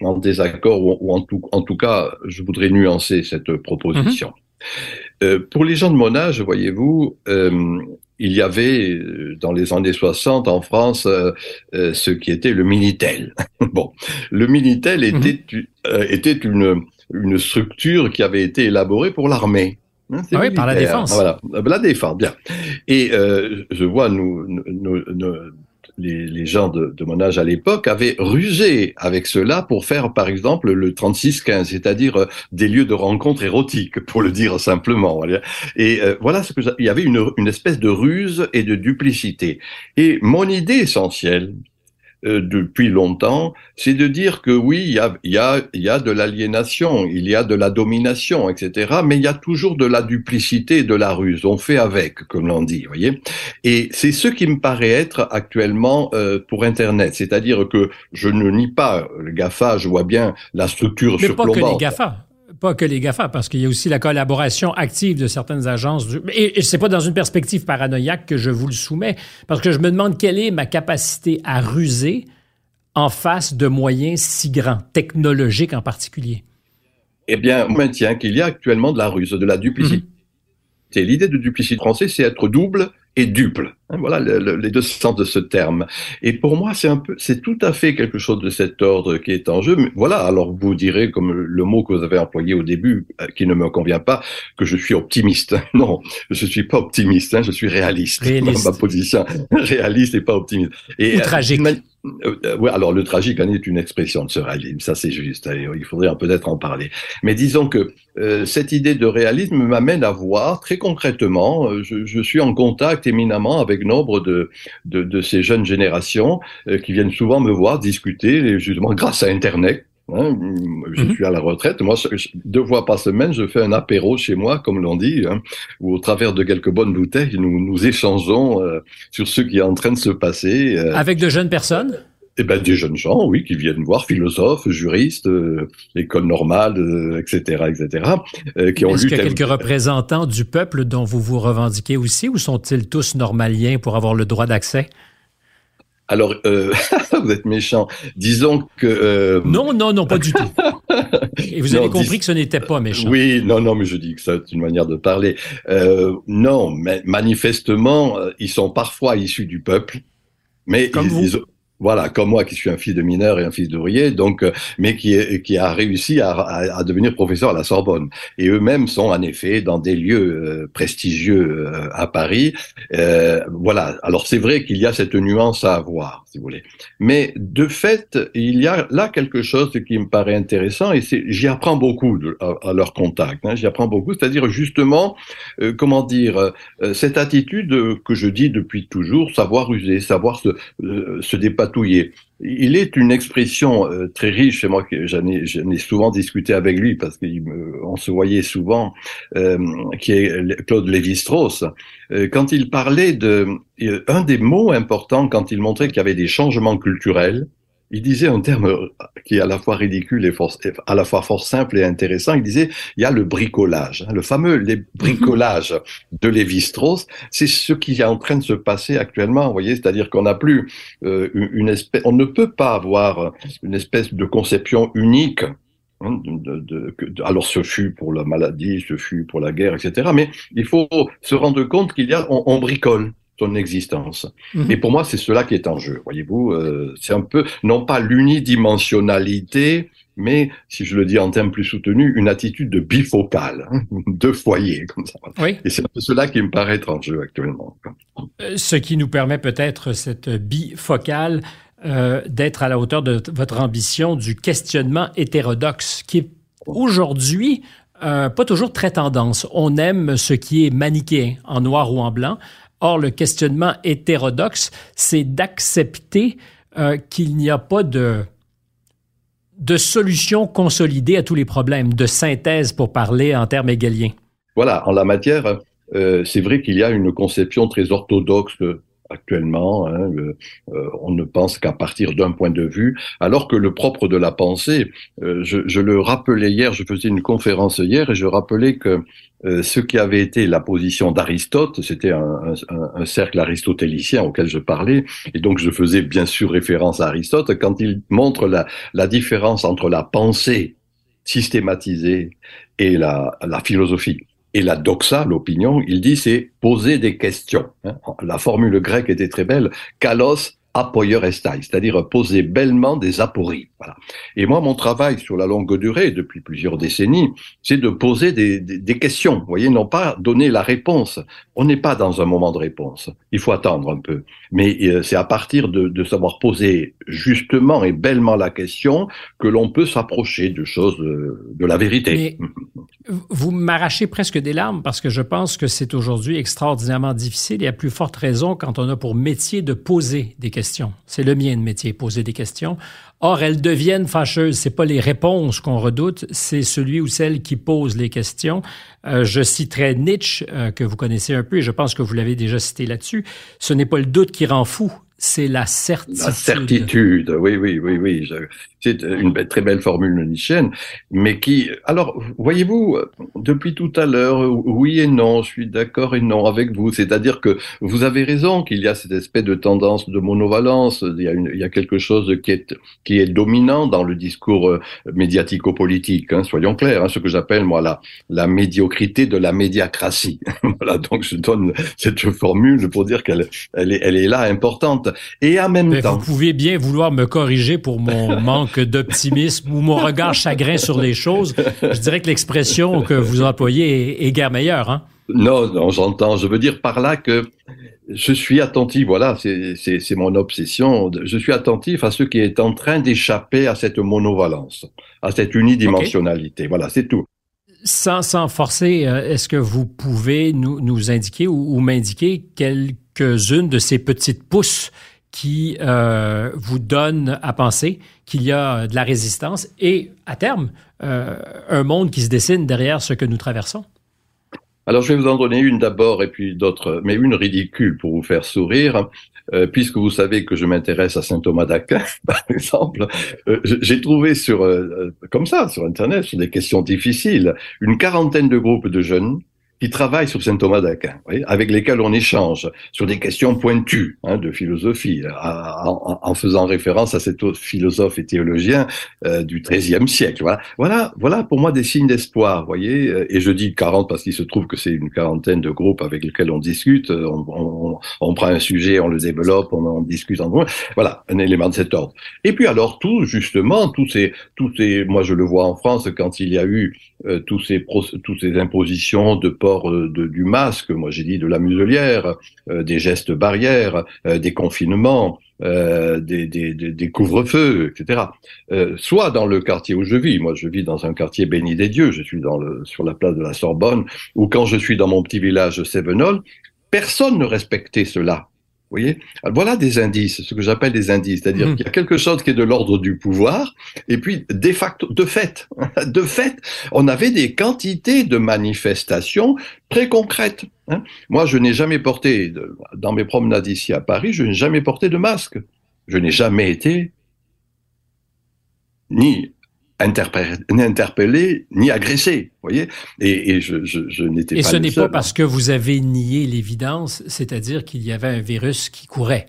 en, désaccord ou, en, tout, en tout cas, je voudrais nuancer cette proposition. Mm-hmm. Euh, pour les gens de mon âge, voyez-vous, euh, il y avait euh, dans les années 60 en France euh, euh, ce qui était le Minitel. bon, le Minitel mhm. était, était une, une structure qui avait été élaborée pour l'armée. Hein, ah oui, par la défense. Voilà, la défense, bien. Et je vois nous, nous, nous, les, gens de, mon âge à l'époque avaient rusé avec cela pour faire, par exemple, le 36-15, c'est-à-dire euh, des lieux de rencontre érotiques, pour le dire simplement. Et euh, voilà ce que il y avait une, une espèce de ruse et de duplicité. Et mon idée essentielle, euh, depuis longtemps, c'est de dire que oui, il y a, y, a, y a de l'aliénation, il y a de la domination, etc. Mais il y a toujours de la duplicité et de la ruse. On fait avec, comme l'on dit, voyez. Et c'est ce qui me paraît être actuellement euh, pour Internet. C'est-à-dire que je ne nie pas le GAFA, je vois bien la structure Mais pas que les GAFA pas que les GAFA, parce qu'il y a aussi la collaboration active de certaines agences. Et, et c'est pas dans une perspective paranoïaque que je vous le soumets, parce que je me demande quelle est ma capacité à ruser en face de moyens si grands, technologiques en particulier. Eh bien, on maintient qu'il y a actuellement de la ruse, de la duplicité. Mm-hmm. L'idée de duplicité français, c'est être double et duple. Hein, voilà les deux sens de ce terme. Et pour moi, c'est un peu, c'est tout à fait quelque chose de cet ordre qui est en jeu. Mais voilà. Alors vous direz, comme le mot que vous avez employé au début, euh, qui ne me convient pas, que je suis optimiste. Non, je suis pas optimiste. Hein, je suis réaliste. réaliste. ma position réaliste et pas optimiste. Et Ou tragique. Euh, ouais, alors le tragique en est une expression de ce réalisme, ça c'est juste. Il faudrait peut-être en parler. Mais disons que euh, cette idée de réalisme m'amène à voir très concrètement. Je, je suis en contact éminemment avec nombre de, de, de ces jeunes générations euh, qui viennent souvent me voir discuter, justement grâce à Internet. Hein, je mhm. suis à la retraite. Moi, deux fois par semaine, je fais un apéro chez moi, comme l'on dit, hein, où au travers de quelques bonnes bouteilles, nous, nous échangeons euh, sur ce qui est en train de se passer. Euh. Avec de jeunes personnes? Eh ben, des jeunes gens, oui, qui viennent voir, philosophes, juristes, euh, école normale, etc., etc., euh, qui ont Est-ce qu'il y a quelques représentants du peuple dont vous vous revendiquez aussi, ou sont-ils tous normaliens pour avoir le droit d'accès? Alors, euh, vous êtes méchant. Disons que... Euh... Non, non, non, pas du tout. Et vous avez compris que ce n'était pas méchant. Oui, non, non, mais je dis que c'est une manière de parler. Euh, non, mais manifestement, euh, ils sont parfois issus du peuple. Mais Comme vous. Voilà, comme moi qui suis un fils de mineur et un fils d'ouvrier, donc, euh, mais qui, qui a réussi à, à, devenir professeur à la Sorbonne. Et eux-mêmes sont en effet dans des lieux euh, prestigieux euh, à Paris. voilà. Alors c'est vrai qu'il y a cette nuance à avoir, si vous voulez. Mais de fait, il y a là quelque chose qui me paraît intéressant et c'est, j'y apprends beaucoup à, leur contact. Hein, j'y apprends beaucoup, c'est-à-dire justement, comment dire, cette attitude que je dis depuis toujours, savoir user, savoir se, se dépasser il est une expression euh, très riche, et moi j'en ai, souvent discuté avec lui parce qu'on se voyait souvent, euh, qui est Claude Lévi-Strauss. Euh, quand il parlait de un des mots importants quand il montrait qu'il y avait des changements culturels, il disait un terme qui est à la fois ridicule et à la fois fort simple et intéressant. Il disait, il y a le bricolage, hein, le fameux les bricolage de Lévi-Strauss. C'est ce qui est en train de se passer actuellement. Vous voyez, c'est-à-dire qu'on n'a plus euh, une espèce, on ne peut pas avoir une espèce de conception unique hein, de, de, de, alors ce fut pour la maladie, ce fut pour la guerre, etc. Mais il faut se rendre compte qu'il y a, on, on bricole son existence. Mhm. Et pour moi, c'est cela qui est en jeu. Voyez-vous, euh, c'est un peu, non pas l'unidimensionnalité, mais, si je le dis en termes plus soutenus, une attitude de bifocale, hein, de foyer, comme ça. Oui. Et c'est un peu cela qui me paraît être en jeu actuellement. Euh, ce qui nous permet peut-être cette bifocale euh, d'être à la hauteur de votre ambition du questionnement hétérodoxe, qui est aujourd'hui euh, pas toujours très tendance. On aime ce qui est manichéen, en noir ou en blanc. Or, le questionnement hétérodoxe, c'est d'accepter euh, qu'il n'y a pas de, de solution consolidée à tous les problèmes, de synthèse pour parler en termes égaliens. Voilà, en la matière, euh, c'est vrai qu'il y a une conception très orthodoxe actuellement. Hein, euh, on ne pense qu'à partir d'un point de vue, alors que le propre de la pensée, euh, je, le rappelais hier, je faisais une conférence hier et je rappelais que euh, ce qui avait été la position d'Aristote, c'était un, cercle aristotélicien auquel je parlais, et donc je faisais bien sûr référence à Aristote quand il montre la, la différence entre la pensée systématisée et la, la philosophie. Et la doxa, l'opinion, il dit c'est poser des questions. Hein. La formule grecque était très belle. Kalos apoyer estai, c'est-à-dire poser bellement des apories. Et moi, mon travail sur la longue durée, depuis plusieurs décennies, c'est de poser des, questions. Vous voyez, non pas donner la réponse. On n'est pas dans un moment de réponse. Il faut attendre un peu. Mais euh, c'est à partir de, savoir poser justement et bellement la question que l'on peut s'approcher de choses de, de la vérité. Vous m'arrachez presque des larmes parce que je pense que c'est aujourd'hui extraordinairement difficile et à plus forte raison quand on a pour métier de poser des questions c'est le mien de métier, poser des questions. Or, elles deviennent fâcheuses. C'est pas les réponses qu'on redoute, c'est celui ou celle qui pose les questions. Euh, je citerai Nietzsche, euh, que vous connaissez un peu, et je pense que vous l'avez déjà cité là-dessus. Ce n'est pas le doute qui rend fou, c'est la certitude. La certitude, oui, oui, oui, oui. C'est une très belle formule nietzschéenne, mais qui, alors, voyez-vous, depuis tout à l'heure, oui et non, je suis d'accord et non avec vous. C'est-à-dire que vous avez raison qu'il y a cette espèce de tendance de monovalence. Il y a, une, il y a quelque chose qui est, qui est dominant dans le discours euh, médiatico-politique. Hein, soyons clairs, hein, ce que j'appelle moi la, la médiocrité de la médiacratie. voilà, donc je donne cette formule pour dire qu'elle, elle est, elle est là importante. Et en même temps, vous pouvez bien vouloir me corriger pour mon manque d'optimisme ou mon regard chagrin sur les choses. Je dirais que l'expression que vous employez est, est guère meilleure. Hein? Non, non, j'entends. Je veux dire par là que je suis attentif, voilà, c'est mon obsession. Je suis attentif à ce qui est en train d'échapper à cette monovalence, à cette unidimensionnalité. Okay. Voilà, c'est tout. Sans, sans forcer, euh, est-ce que vous pouvez nous, nous indiquer ou, ou m'indiquer quelques-unes de ces petites pousses qui euh, vous donne à penser qu'il y a de la résistance et, à terme, euh, un monde qui se dessine derrière ce que nous traversons? Alors, je vais vous en donner une d'abord et puis d'autres, mais une ridicule pour vous faire sourire. Euh, puisque vous savez que je m'intéresse à saint Thomas d'Aquin, par exemple, j'ai trouvé sur, comme ça, sur Internet, sur des questions difficiles, une quarantaine de groupes de jeunes qui travaillent sur saint Thomas d'Aquin, avec lesquels on échange sur des questions pointues hein, de philosophie, en, en, faisant référence à cet autre philosophe et théologien euh, du XIIIe siècle. Voilà, voilà, voilà pour moi des signes d'espoir, voyez. Et je dis 40 parce qu'il se trouve que c'est une quarantaine de groupes avec lesquels on discute. On, on, on prend un sujet, on le développe, on, on discute en Voilà, un élément de cet ordre. Et puis alors tout, justement, tous ces, tous ces, moi je le vois en France quand il y a eu euh, tous ces, toutes ces impositions de euh, de, du masque, moi j'ai dit de la muselière, euh, des gestes barrières, euh, des confinements, des, des, des couvre-feux, etc. soit dans le quartier où je vis, moi je vis dans un quartier béni des dieux, je suis dans le, sur la place de la Sorbonne, ou quand je suis dans mon petit village Sévenol, personne ne respectait cela. Vous voyez Voilà des indices, ce que j'appelle des indices, c'est-à-dire mmh. qu'il y a quelque chose qui est de l'ordre du pouvoir, et puis de facto, de fait, de fait, on avait des quantités de manifestations très concrètes. Hein. Moi, je n'ai jamais porté, dans mes promenades ici à Paris, je n'ai jamais porté de masque. Je n'ai jamais été ni interpellé, ni agressé, voyez. Et, et je, je, je n'étais pas. Et ce n'est pas hein. parce que vous avez nié l'évidence, c'est-à-dire qu'il y avait un virus qui courait.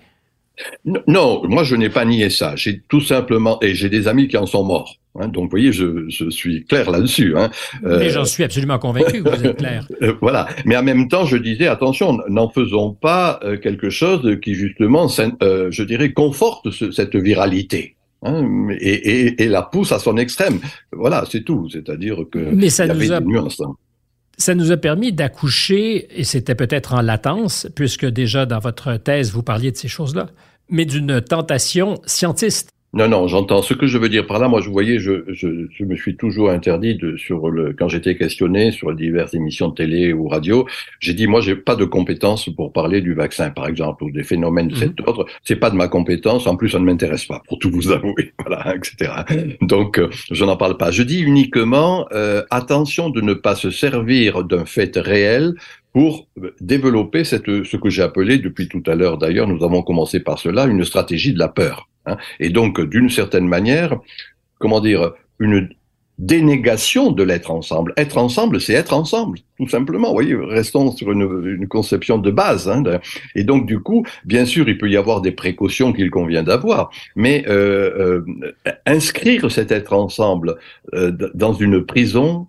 Non, non moi je n'ai pas nié ça. J'ai tout simplement et j'ai des amis qui en sont morts. Hein, donc, vous voyez, je, je suis clair là-dessus. Hein. Euh, Mais j'en suis absolument convaincu que vous êtes clair. Euh, voilà. Mais en même temps, je disais, attention, n'en faisons pas euh, quelque chose qui, justement, euh, je dirais, conforte ce, cette viralité. Hein, et, et, et, la pousse à son extrême. Voilà, c'est tout. C'est-à-dire que Mais ça y avait nous a... des nuances. Hein. Ça nous a permis d'accoucher, et c'était peut-être en latence, puisque déjà dans votre thèse, vous parliez de ces choses-là, mais d'une tentation scientiste. Non, non, j'entends. Ce que je veux dire par là, moi, je voyais, je, je, je me suis toujours interdit de, sur le, quand j'étais questionné sur diverses émissions de télé ou radio, j'ai dit, moi, j'ai pas de compétences pour parler du vaccin, par exemple, ou des phénomènes de mhm. cet ordre. C'est pas de ma compétence. En plus, ça ne m'intéresse pas, pour tout vous avouer, voilà, etc. Donc, euh, je n'en parle pas. Je dis uniquement, euh, attention de ne pas se servir d'un fait réel pour développer cette, ce que j'ai appelé depuis tout à l'heure, d'ailleurs, nous avons commencé par cela, une stratégie de la peur. Hein. Et donc, d'une certaine manière, comment dire, une dénégation de l'être ensemble. Être ensemble, c'est être ensemble, tout simplement. Vous voyez, restons sur une, conception de base. Hein, et donc, du coup, bien sûr, il peut y avoir des précautions qu'il convient d'avoir, mais euh, euh, inscrire cet être ensemble euh, dans une prison,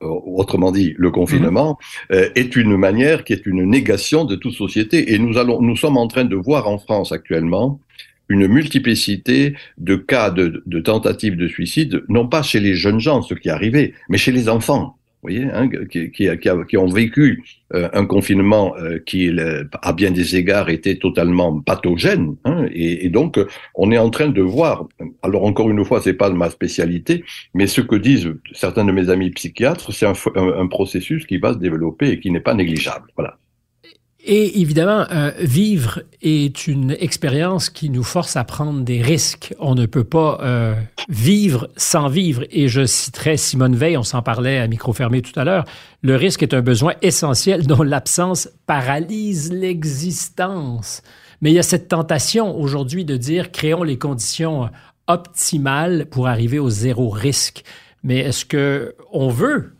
autrement dit, le confinement, mmh. est une manière qui est une négation de toute société. Et nous allons, nous sommes en train de voir en France actuellement une multiplicité de cas de, tentatives de suicide, non pas chez les jeunes gens, ce qui est arrivé, mais chez les enfants. Voyez, hein, qui, qui, ont vécu euh, un confinement euh, qui, à bien des égards, était totalement pathogène. Hein, et, donc, on est en train de voir. Alors encore une fois, c'est pas ma spécialité, mais ce que disent certains de mes amis psychiatres, c'est un, un processus qui va se développer et qui n'est pas négligeable. Voilà. Et évidemment, euh, vivre est une expérience qui nous force à prendre des risques. On ne peut pas euh, vivre sans vivre. Et je citerai Simone Veil, on s'en parlait à micro fermé tout à l'heure. Le risque est un besoin essentiel dont l'absence paralyse l'existence. Mais il y a cette tentation aujourd'hui de dire créons les conditions optimales pour arriver au zéro risque. Mais est-ce que on veut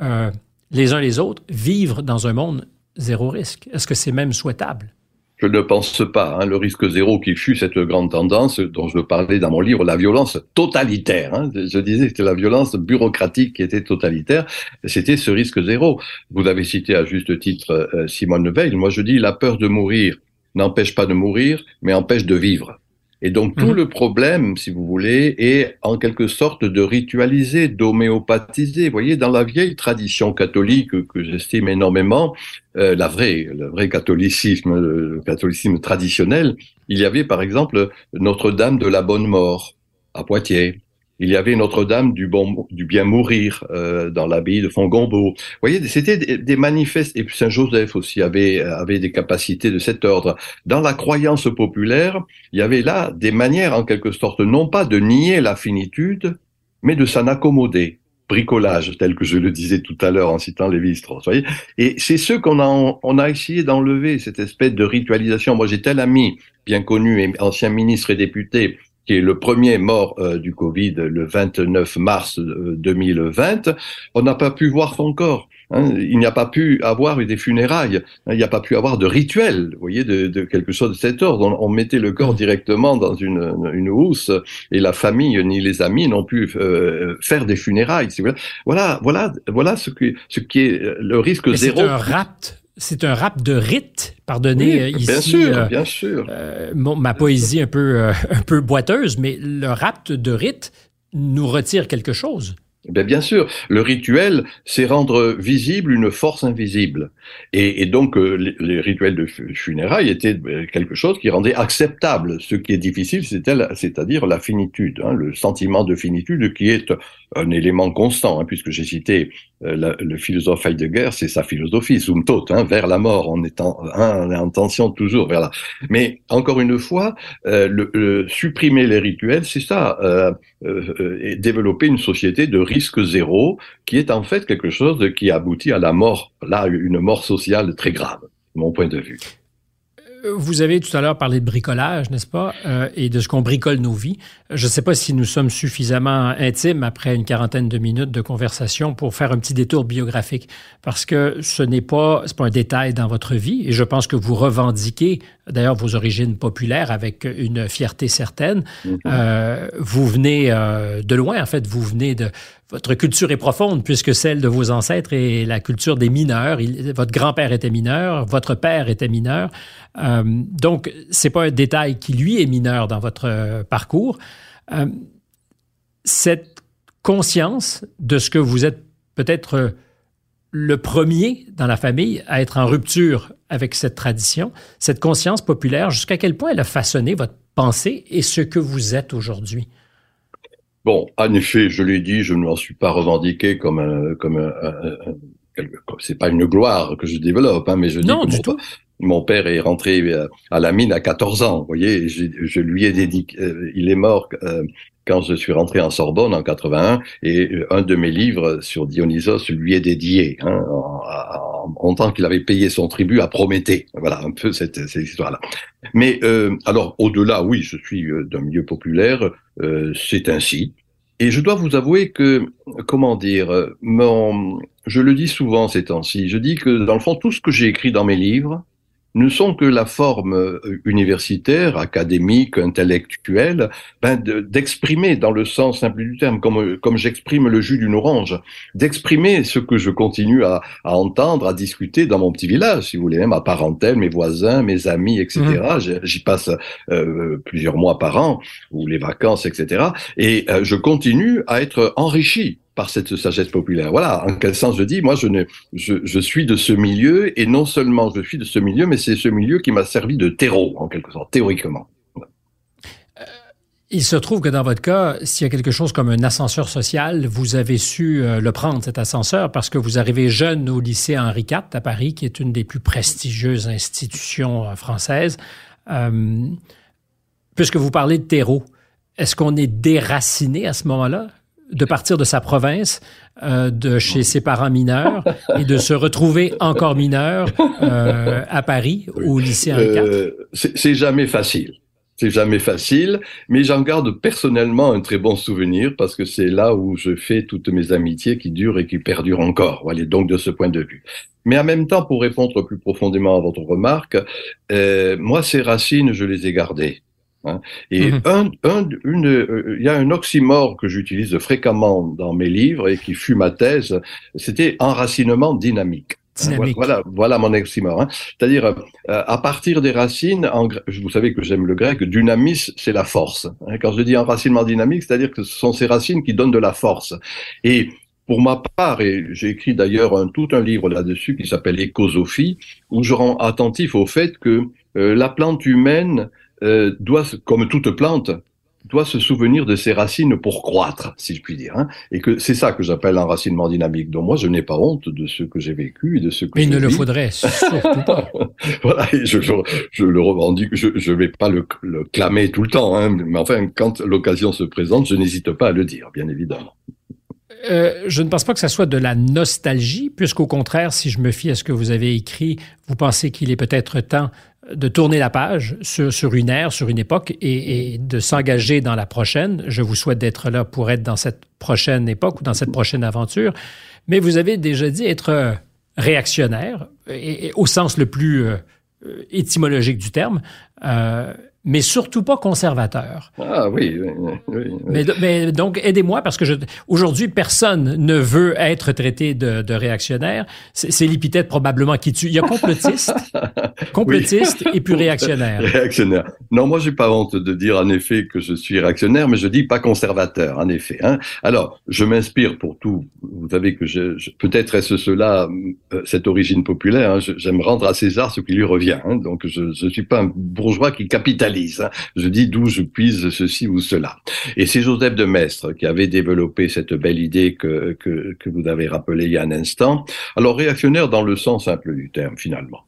euh, les uns les autres vivre dans un monde zéro risque. Est-ce que c'est même souhaitable? Je ne pense pas. Hein. Le risque zéro qui fut cette grande tendance dont je parlais dans mon livre, la violence totalitaire. Hein. Je disais que c'était la violence bureaucratique qui était totalitaire. C'était ce risque zéro. Vous avez cité à juste titre euh, Simone Veil. Moi, je dis la peur de mourir n'empêche pas de mourir, mais empêche de vivre. Et donc tout mhm. le problème, si vous voulez, est en quelque sorte de ritualiser, d'homéopathiser. Vous voyez, dans la vieille tradition catholique que j'estime énormément, euh, la vraie, le vrai catholicisme, le catholicisme traditionnel, il y avait par exemple Notre-Dame de la Bonne Mort à Poitiers. Il y avait Notre-Dame du, bon, du bien mourir euh, dans l'abbaye de Fongombo. Vous voyez, c'était des, des, manifestes. Et Saint-Joseph aussi avait, avait des capacités de cet ordre. Dans la croyance populaire, il y avait là des manières, en quelque sorte, non pas de nier la finitude, mais de s'en accommoder bricolage, tel que je le disais tout à l'heure en citant Lévi-Strauss. Et c'est ce qu'on a, on a essayé d'enlever, cette espèce de ritualisation. Moi, j'ai tel ami bien connu ancien ministre et député qui est le premier mort euh, du Covid le 29 mars 2020, euh, on n'a pas pu voir son corps. Hein. Il n'y a pas pu avoir des funérailles, hein. il n'y a pas pu avoir de rituel, vous voyez, de, de quelque chose de cet ordre. On, mettait le corps directement dans une, une, housse et la famille ni les amis n'ont pu euh, faire des funérailles. Voilà, voilà, voilà ce, que, ce qui est le risque zéro. C'est un rapt c'est un rap de rite, pardonnez ici. Bien sûr, euh, bien sûr. Euh, ma poésie un peu, euh, un peu boiteuse, mais le rap de rite nous retire quelque chose. Bien, bien sûr, le rituel, c'est rendre visible une force invisible. Et, donc, les, les, rituels de funérailles étaient quelque chose qui rendait acceptable. Ce qui est difficile, c'est-à-dire la finitude, hein, le sentiment de finitude qui est un élément constant, hein, puisque j'ai cité euh, le philosophe Heidegger, c'est sa philosophie, zum hein, vers la mort, en, hein, on est en tension toujours vers là. Mais encore une fois, euh, le, supprimer les rituels, c'est ça, euh, euh, développer une société de risque zéro, qui est en fait quelque chose qui aboutit à la mort, là, une mort sociale très grave, mon point de vue. Vous avez tout à l'heure parlé de bricolage, n'est-ce pas, euh, et de ce qu'on bricole nos vies. Je ne sais pas si nous sommes suffisamment intimes après une quarantaine de minutes de conversation pour faire un petit détour biographique, parce que ce n'est pas, pas un détail dans votre vie, et je pense que vous revendiquez d'ailleurs vos origines populaires avec une fierté certaine. Mm-hmm. Euh, vous venez euh, de loin, en fait, vous venez de votre culture est profonde puisque celle de vos ancêtres est la culture des mineurs. votre grand-père était mineur, votre père était mineur. Euh, donc, c'est pas un détail qui lui est mineur dans votre euh, parcours. Euh, cette conscience de ce que vous êtes peut-être le premier dans la famille à être en rupture avec cette tradition, cette conscience populaire, jusqu'à quel point elle a façonné votre pensée et ce que vous êtes aujourd'hui? Bon, en effet, je l'ai dit, je ne m'en suis pas revendiqué comme un, comme un, c'est pas une gloire que je développe, hein, mais je dis non, que du tout. mon père est rentré euh, à la mine à 14 ans, vous voyez, je, je lui ai dédié, euh, il est mort euh, quand je suis rentré en Sorbonne en 81, et un de mes livres sur Dionysos lui est dédié, hein, en, en, tant qu'il avait payé son tribut à Prométhée. Voilà un peu cette, cette histoire-là. Mais euh, alors, au-delà, oui, je suis d'un milieu populaire, euh, c'est ainsi. Et je dois vous avouer que, comment dire, mon, je le dis souvent ces temps-ci, je dis que dans le fond, tout ce que j'ai écrit dans mes livres, ne sont que la forme euh, universitaire, académique, intellectuelle, ben d'exprimer dans le sens simple du terme, comme, comme j'exprime le jus d'une orange, d'exprimer ce que je continue à, à, entendre, à discuter dans mon petit village, si vous voulez, ma parentèle, mes voisins, mes amis, etc. Mmh. J'y passe euh, plusieurs mois par an, ou les vacances, etc. Et euh, je continue à être enrichi par cette sagesse populaire. Voilà, en quel sens je dis, moi je, ne, je, suis de ce milieu, et non seulement je suis de ce milieu, mais c'est ce milieu qui m'a servi de terreau, en quelque sorte, théoriquement. Euh, il se trouve que dans votre cas, s'il y a quelque chose comme un ascenseur social, vous avez su euh, le prendre, cet ascenseur, parce que vous arrivez jeune au lycée Henri IV à Paris, qui est une des plus prestigieuses institutions euh, françaises. Puisque vous parlez de terreau, est-ce qu'on est déraciné à ce moment-là? De partir de sa province, euh, de chez ses parents mineurs, et de se retrouver encore mineur euh, à Paris, au lycée Henri IV? Euh, c'est jamais facile. C'est jamais facile, mais j'en garde personnellement un très bon souvenir parce que c'est là où je fais toutes mes amitiés qui durent et qui perdurent encore. Voilà, donc de ce point de vue. Mais en même temps, pour répondre plus profondément à votre remarque, euh, moi, ces racines, je les ai gardées. Hein. Et mhm. un, un, une, euh, il y a un oxymore que j'utilise fréquemment dans mes livres et qui fut ma thèse, c'était enracinement dynamique. Hein, dynamique. Voilà, voilà mon oxymore. Hein. C'est-à-dire, euh, à partir des racines, en, vous savez que j'aime le grec, dynamis, c'est la force. Hein. Quand je dis enracinement dynamique, c'est-à-dire que ce sont ces racines qui donnent de la force. Et pour ma part, et j'ai écrit d'ailleurs un, tout un livre là-dessus qui s'appelle Écosophie, où je rends attentif au fait que euh, la plante humaine euh, doit, comme toute plante, doit se souvenir de ses racines pour croître, si je puis dire. Hein, et que c'est ça que j'appelle l'enracinement dynamique. Donc moi, je n'ai pas honte de ce que j'ai vécu et de ce que Mais il ne le faudrait surtout pas. voilà, et je, je, je, le revendique, je ne vais pas le, le, clamer tout le temps, hein, mais enfin, quand l'occasion se présente, je n'hésite pas à le dire, bien évidemment. Euh, je ne pense pas que ça soit de la nostalgie, puisqu'au contraire, si je me fie à ce que vous avez écrit, vous pensez qu'il est peut-être temps de tourner la page sur, une ère, sur une époque et, de s'engager dans la prochaine. Je vous souhaite d'être là pour être dans cette prochaine époque ou dans cette prochaine aventure. Mais vous avez déjà dit être réactionnaire, et, au sens le plus euh, étymologique du terme. Euh, mais surtout pas conservateur. Ah oui, oui, oui, oui. Mais, mais, donc, aidez-moi parce que aujourd'hui, personne ne veut être traité de, de réactionnaire. C'est l'épithète probablement qui tue. Il y a complotiste, complotiste et puis réactionnaire. Réactionnaire. Non, moi, j'ai pas honte de dire en effet que je suis réactionnaire, mais je dis pas conservateur, en effet. Hein. Alors, je m'inspire pour tout. Vous savez que je, je peut-être est-ce cela, euh, cette origine populaire. Hein. J'aime rendre à César ce qui lui revient. Hein. Donc, je ne suis pas un bourgeois qui capitalise Hein. Je dis d'où je puise ceci ou cela. Et c'est Joseph de Maistre qui avait développé cette belle idée que, que, que vous avez rappelée il y a un instant. Alors réactionnaire dans le sens simple du terme finalement.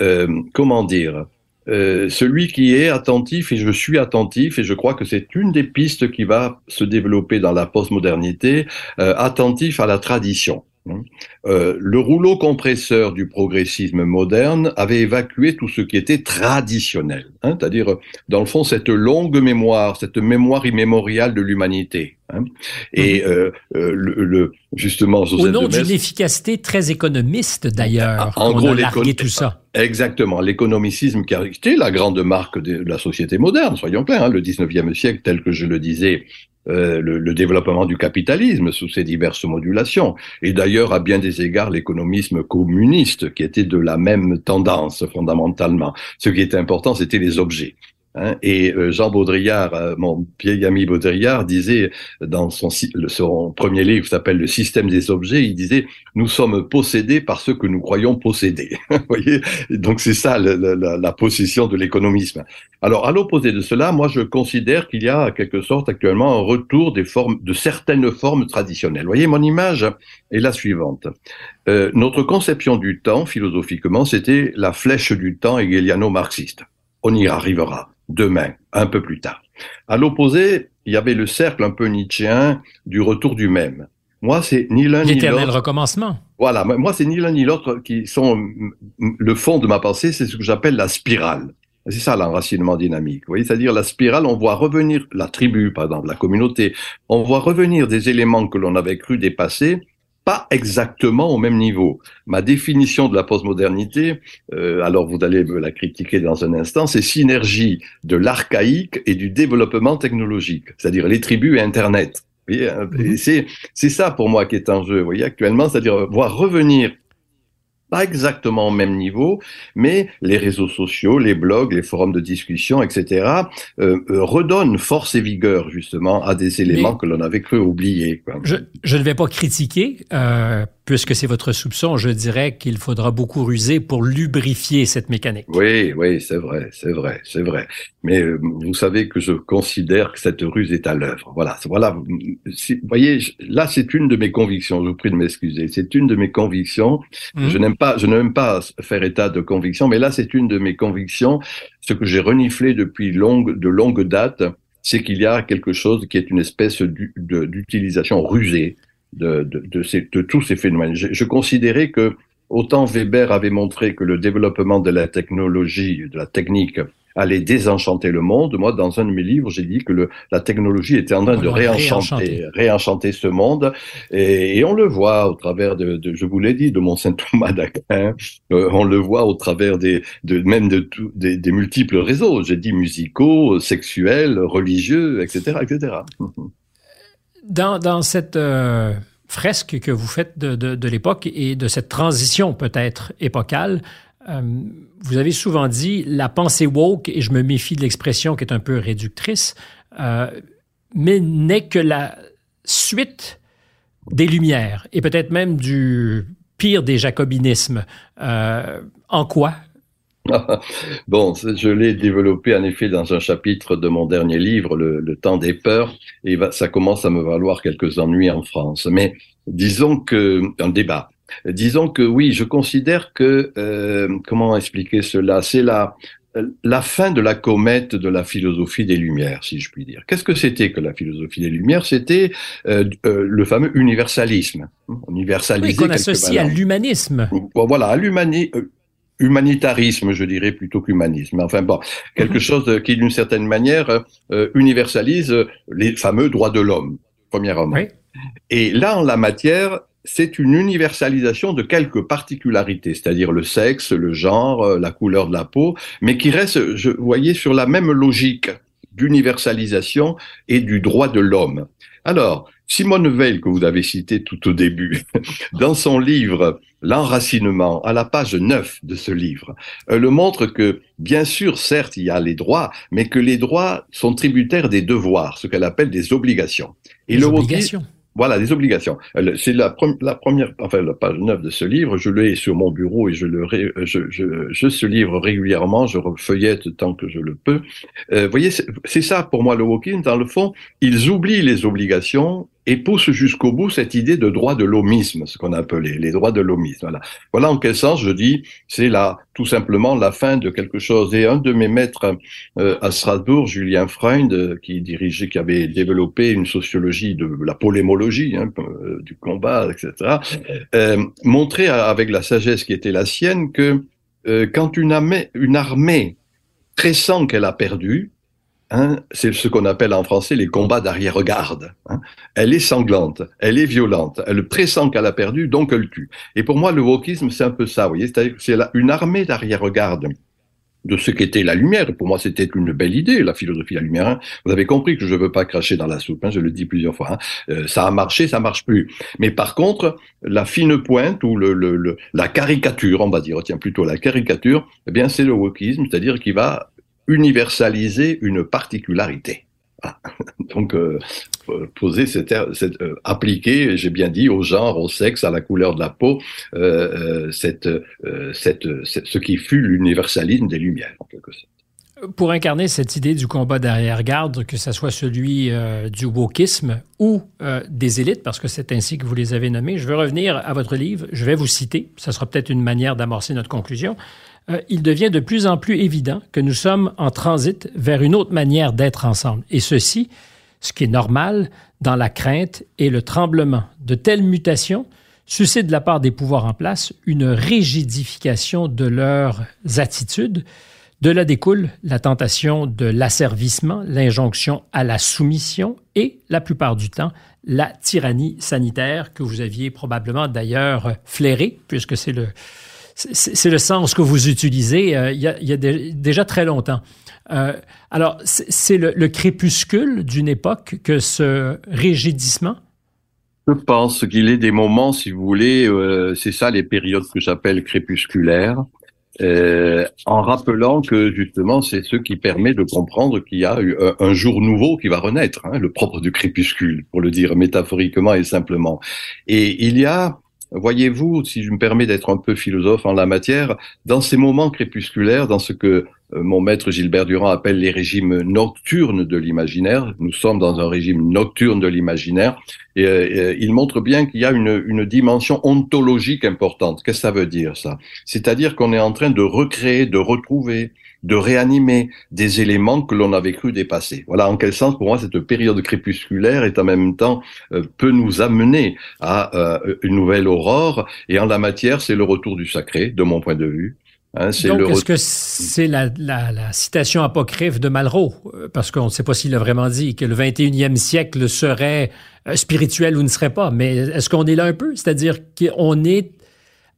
Euh, comment dire? Euh, celui qui est attentif, et je suis attentif, et je crois que c'est une des pistes qui va se développer dans la postmodernité, euh, attentif à la tradition. Hein. Euh, le rouleau compresseur du progressisme moderne avait évacué tout ce qui était traditionnel, hein, c'est-à-dire, dans le fond, cette longue mémoire, cette mémoire immémoriale de l'humanité. Hein. Et mhm. euh, euh, le, le, justement, Joseph au nom d'une efficacité très économiste d'ailleurs, en gros, a tout ça. Exactement, l'économicisme qui a été la grande marque de la société moderne, soyons clairs, hein, le 19e siècle, tel que je le disais, euh, le, le, développement du capitalisme sous ses diverses modulations, et d'ailleurs à bien des égards l'économisme communiste qui était de la même tendance fondamentalement. Ce qui était important, c'était les objets. Hein, et euh, Jean Baudrillard, euh, mon vieil ami Baudrillard, disait dans son, son premier livre qui s'appelle Le système des objets, il disait nous sommes possédés par ce que nous croyons posséder. Voyez, donc c'est ça la, la, la, possession de l'économisme. Alors à l'opposé de cela, moi je considère qu'il y a quelque sorte actuellement un retour des formes, de certaines formes traditionnelles. Vous voyez, mon image est la suivante. Euh, notre conception du temps, philosophiquement, c'était la flèche du temps hegeliano-marxiste. On y arrivera demain, un peu plus tard. À l'opposé, il y avait le cercle un peu nietzschéen du retour du même. Moi, c'est ni l'un ni l'autre. L'éternel recommencement. Voilà, moi, c'est ni l'un ni l'autre qui sont le fond de ma pensée, c'est ce que j'appelle la spirale. C'est ça l'enracinement dynamique. Vous voyez, c'est-à-dire la spirale, on voit revenir la tribu, par exemple, la communauté, on voit revenir des éléments que l'on avait cru dépasser pas exactement au même niveau. Ma définition de la postmodernité, euh, alors vous allez me la critiquer dans un instant, c'est synergie de l'archaïque et du développement technologique, c'est-à-dire les tribus et Internet. Hein, mhm. C'est c'est ça pour moi qui est en jeu. Vous voyez actuellement, c'est-à-dire voir revenir pas exactement au même niveau, mais les réseaux sociaux, les blogs, les forums de discussion, etc., euh, euh, redonnent force et vigueur justement à des éléments que l'on avait cru oublier. Je, je, ne vais pas critiquer, euh, puisque c'est votre soupçon, je dirais qu'il faudra beaucoup ruser pour lubrifier cette mécanique. Oui, oui, c'est vrai, c'est vrai, c'est vrai. Mais euh, vous savez que je considère que cette ruse est à l'œuvre. Voilà, voilà. Vous voyez, là, c'est une de mes convictions. Je vous prie de m'excuser. C'est une de mes convictions. Mmh. Je n'aime pas, je n'aime pas faire état de conviction, mais là, c'est une de mes convictions. Ce que j'ai reniflé depuis longue, de longue date, c'est qu'il y a quelque chose qui est une espèce d'utilisation rusée de, de, de, ces, de tous ces phénomènes. Je, je, considérais que autant Weber avait montré que le développement de la technologie, de la technique, allait désenchanter le monde. Moi, dans un de mes livres, j'ai dit que le, la technologie était en train de réenchanter, réenchanter ce monde. Et, et, on le voit au travers de, de je vous l'ai dit, de mon Saint Thomas d'Aquin. Euh, on le voit au travers des, de, même de tout, des, des multiples réseaux. J'ai dit musicaux, sexuels, religieux, etc., etc. Dans, dans cette euh, fresque que vous faites de, de, de l'époque et de cette transition peut-être épocale, euh, vous avez souvent dit la pensée woke, et je me méfie de l'expression qui est un peu réductrice, euh, mais n'est que la suite des Lumières et peut-être même du pire des jacobinismes. Euh, en quoi bon, je l'ai développé en effet dans un chapitre de mon dernier livre, Le, temps des peurs, et ça commence à me valoir quelques ennuis en France. Mais disons que un débat. Disons que oui, je considère que euh, comment expliquer cela? C'est la la fin de la comète de la philosophie des Lumières, si je puis dire. Qu'est-ce que c'était que la philosophie des Lumières? C'était euh, euh, le fameux universalisme. Universalisé. Oui, qu'on associe à l'humanisme. Voilà, à l'humanisme humanitarisme, je dirais, plutôt qu'humanisme. Enfin bon, quelque mhm. chose qui, d'une certaine manière, euh, universalise les fameux droits de l'homme, premièrement. Oui. Et là, en la matière, c'est une universalisation de quelques particularités, c'est-à-dire le sexe, le genre, euh, la couleur de la peau, mais qui reste, je voyais, sur la même logique d'universalisation et du droit de l'homme. Alors, Simone Veil, que vous avez cité tout au début, dans son livre L'enracinement, à la page 9 de ce livre, elle le montre que, bien sûr, certes, il y a les droits, mais que les droits sont tributaires des devoirs, ce qu'elle appelle des obligations. Et les obligations. Voilà, des obligations. C'est la, la, première, enfin la page 9 de ce livre. Je l'ai sur mon bureau et je le, je, je, je, ce livre régulièrement. Je refeuillette tant que je le peux. Euh, vous voyez, c'est ça pour moi le walking. Dans le fond, ils oublient les obligations et pousse jusqu'au bout cette idée de droit de l'homisme, ce qu'on a appelé les droits de l'homisme. Voilà. voilà en quel sens je dis, c'est là tout simplement la fin de quelque chose. Et un de mes maîtres euh, à Strasbourg, Julien Freund, qui dirigeait, qui avait développé une sociologie de la polémologie, hein, euh, du combat, etc., euh, montrait avec la sagesse qui était la sienne que euh, quand une armée, une armée pressant qu'elle a perdu, Hein, c'est ce qu'on appelle en français les combats d'arrière-garde. Hein. Elle est sanglante, elle est violente, elle pressent qu'elle a perdu, donc elle tue. Et pour moi, le wokisme, c'est un peu ça, vous voyez, c'est une armée d'arrière-garde de ce qu'était la lumière. pour moi, c'était une belle idée, la philosophie de la lumière. Hein. Vous avez compris que je ne veux pas cracher dans la soupe, je le dis plusieurs fois. Euh, ça a marché, ça marche plus. Mais par contre, la fine pointe ou le, le, la caricature, on va dire, tiens plutôt la caricature, eh bien c'est le wokisme, c'est-à-dire qu'il va universaliser une particularité. Donc, euh, poser cette, euh, appliquer, j'ai bien dit, au genre, au sexe, à la couleur de la peau, euh, ce qui fut l'universalisme des Lumières, pour incarner cette idée du combat d'arrière-garde, que ce soit celui du wokisme ou des élites, parce que c'est ainsi que vous les avez nommés, je veux revenir à votre livre. Je vais vous citer. Ça sera peut-être une manière d'amorcer notre conclusion. Euh, il devient de plus en plus évident que nous sommes en transit vers une autre manière d'être ensemble. Et ceci, ce qui est normal dans la crainte et le tremblement. De telles mutations suscitent de la part des pouvoirs en place une rigidification de leurs attitudes. De là découle la tentation de l'asservissement, l'injonction à la soumission et, la plupart du temps, la tyrannie sanitaire que vous aviez probablement d'ailleurs flairée, puisque c'est le, c'est le sens que vous utilisez euh, il, y a, déjà très longtemps. Euh, alors, c'est le, crépuscule d'une époque que ce rigidissement Je pense qu'il est des moments, si vous voulez, euh, c'est ça les périodes que j'appelle crépusculaires, en rappelant que justement c'est ce qui permet de comprendre qu'il y a un, jour nouveau qui va renaître, hein, le propre du crépuscule, pour le dire métaphoriquement et simplement. Et il y a voyez-vous, si je me permets d'être un peu philosophe en la matière, dans ces moments crépusculaires, dans ce que mon maître Gilbert Durand appelle les régimes nocturnes de l'imaginaire, nous sommes dans un régime nocturne de l'imaginaire, et, euh, il montre bien qu'il y a une, dimension ontologique importante. Qu'est-ce que ça veut dire ça? C'est-à-dire qu'on est en train de recréer, de retrouver, de réanimer des éléments que l'on avait cru dépasser. Voilà en quel sens, pour moi, cette période crépusculaire est en même temps euh, peut nous amener à euh, une nouvelle aurore. Et en la matière, c'est le retour du sacré, de mon point de vue. Hein, Donc, est-ce que c'est la, la, la, citation apocryphe de Malraux? Euh, parce qu'on ne sait pas s'il a vraiment dit que le 21e siècle serait spirituel ou ne serait pas. Mais est-ce qu'on est là un peu? C'est-à-dire qu'on est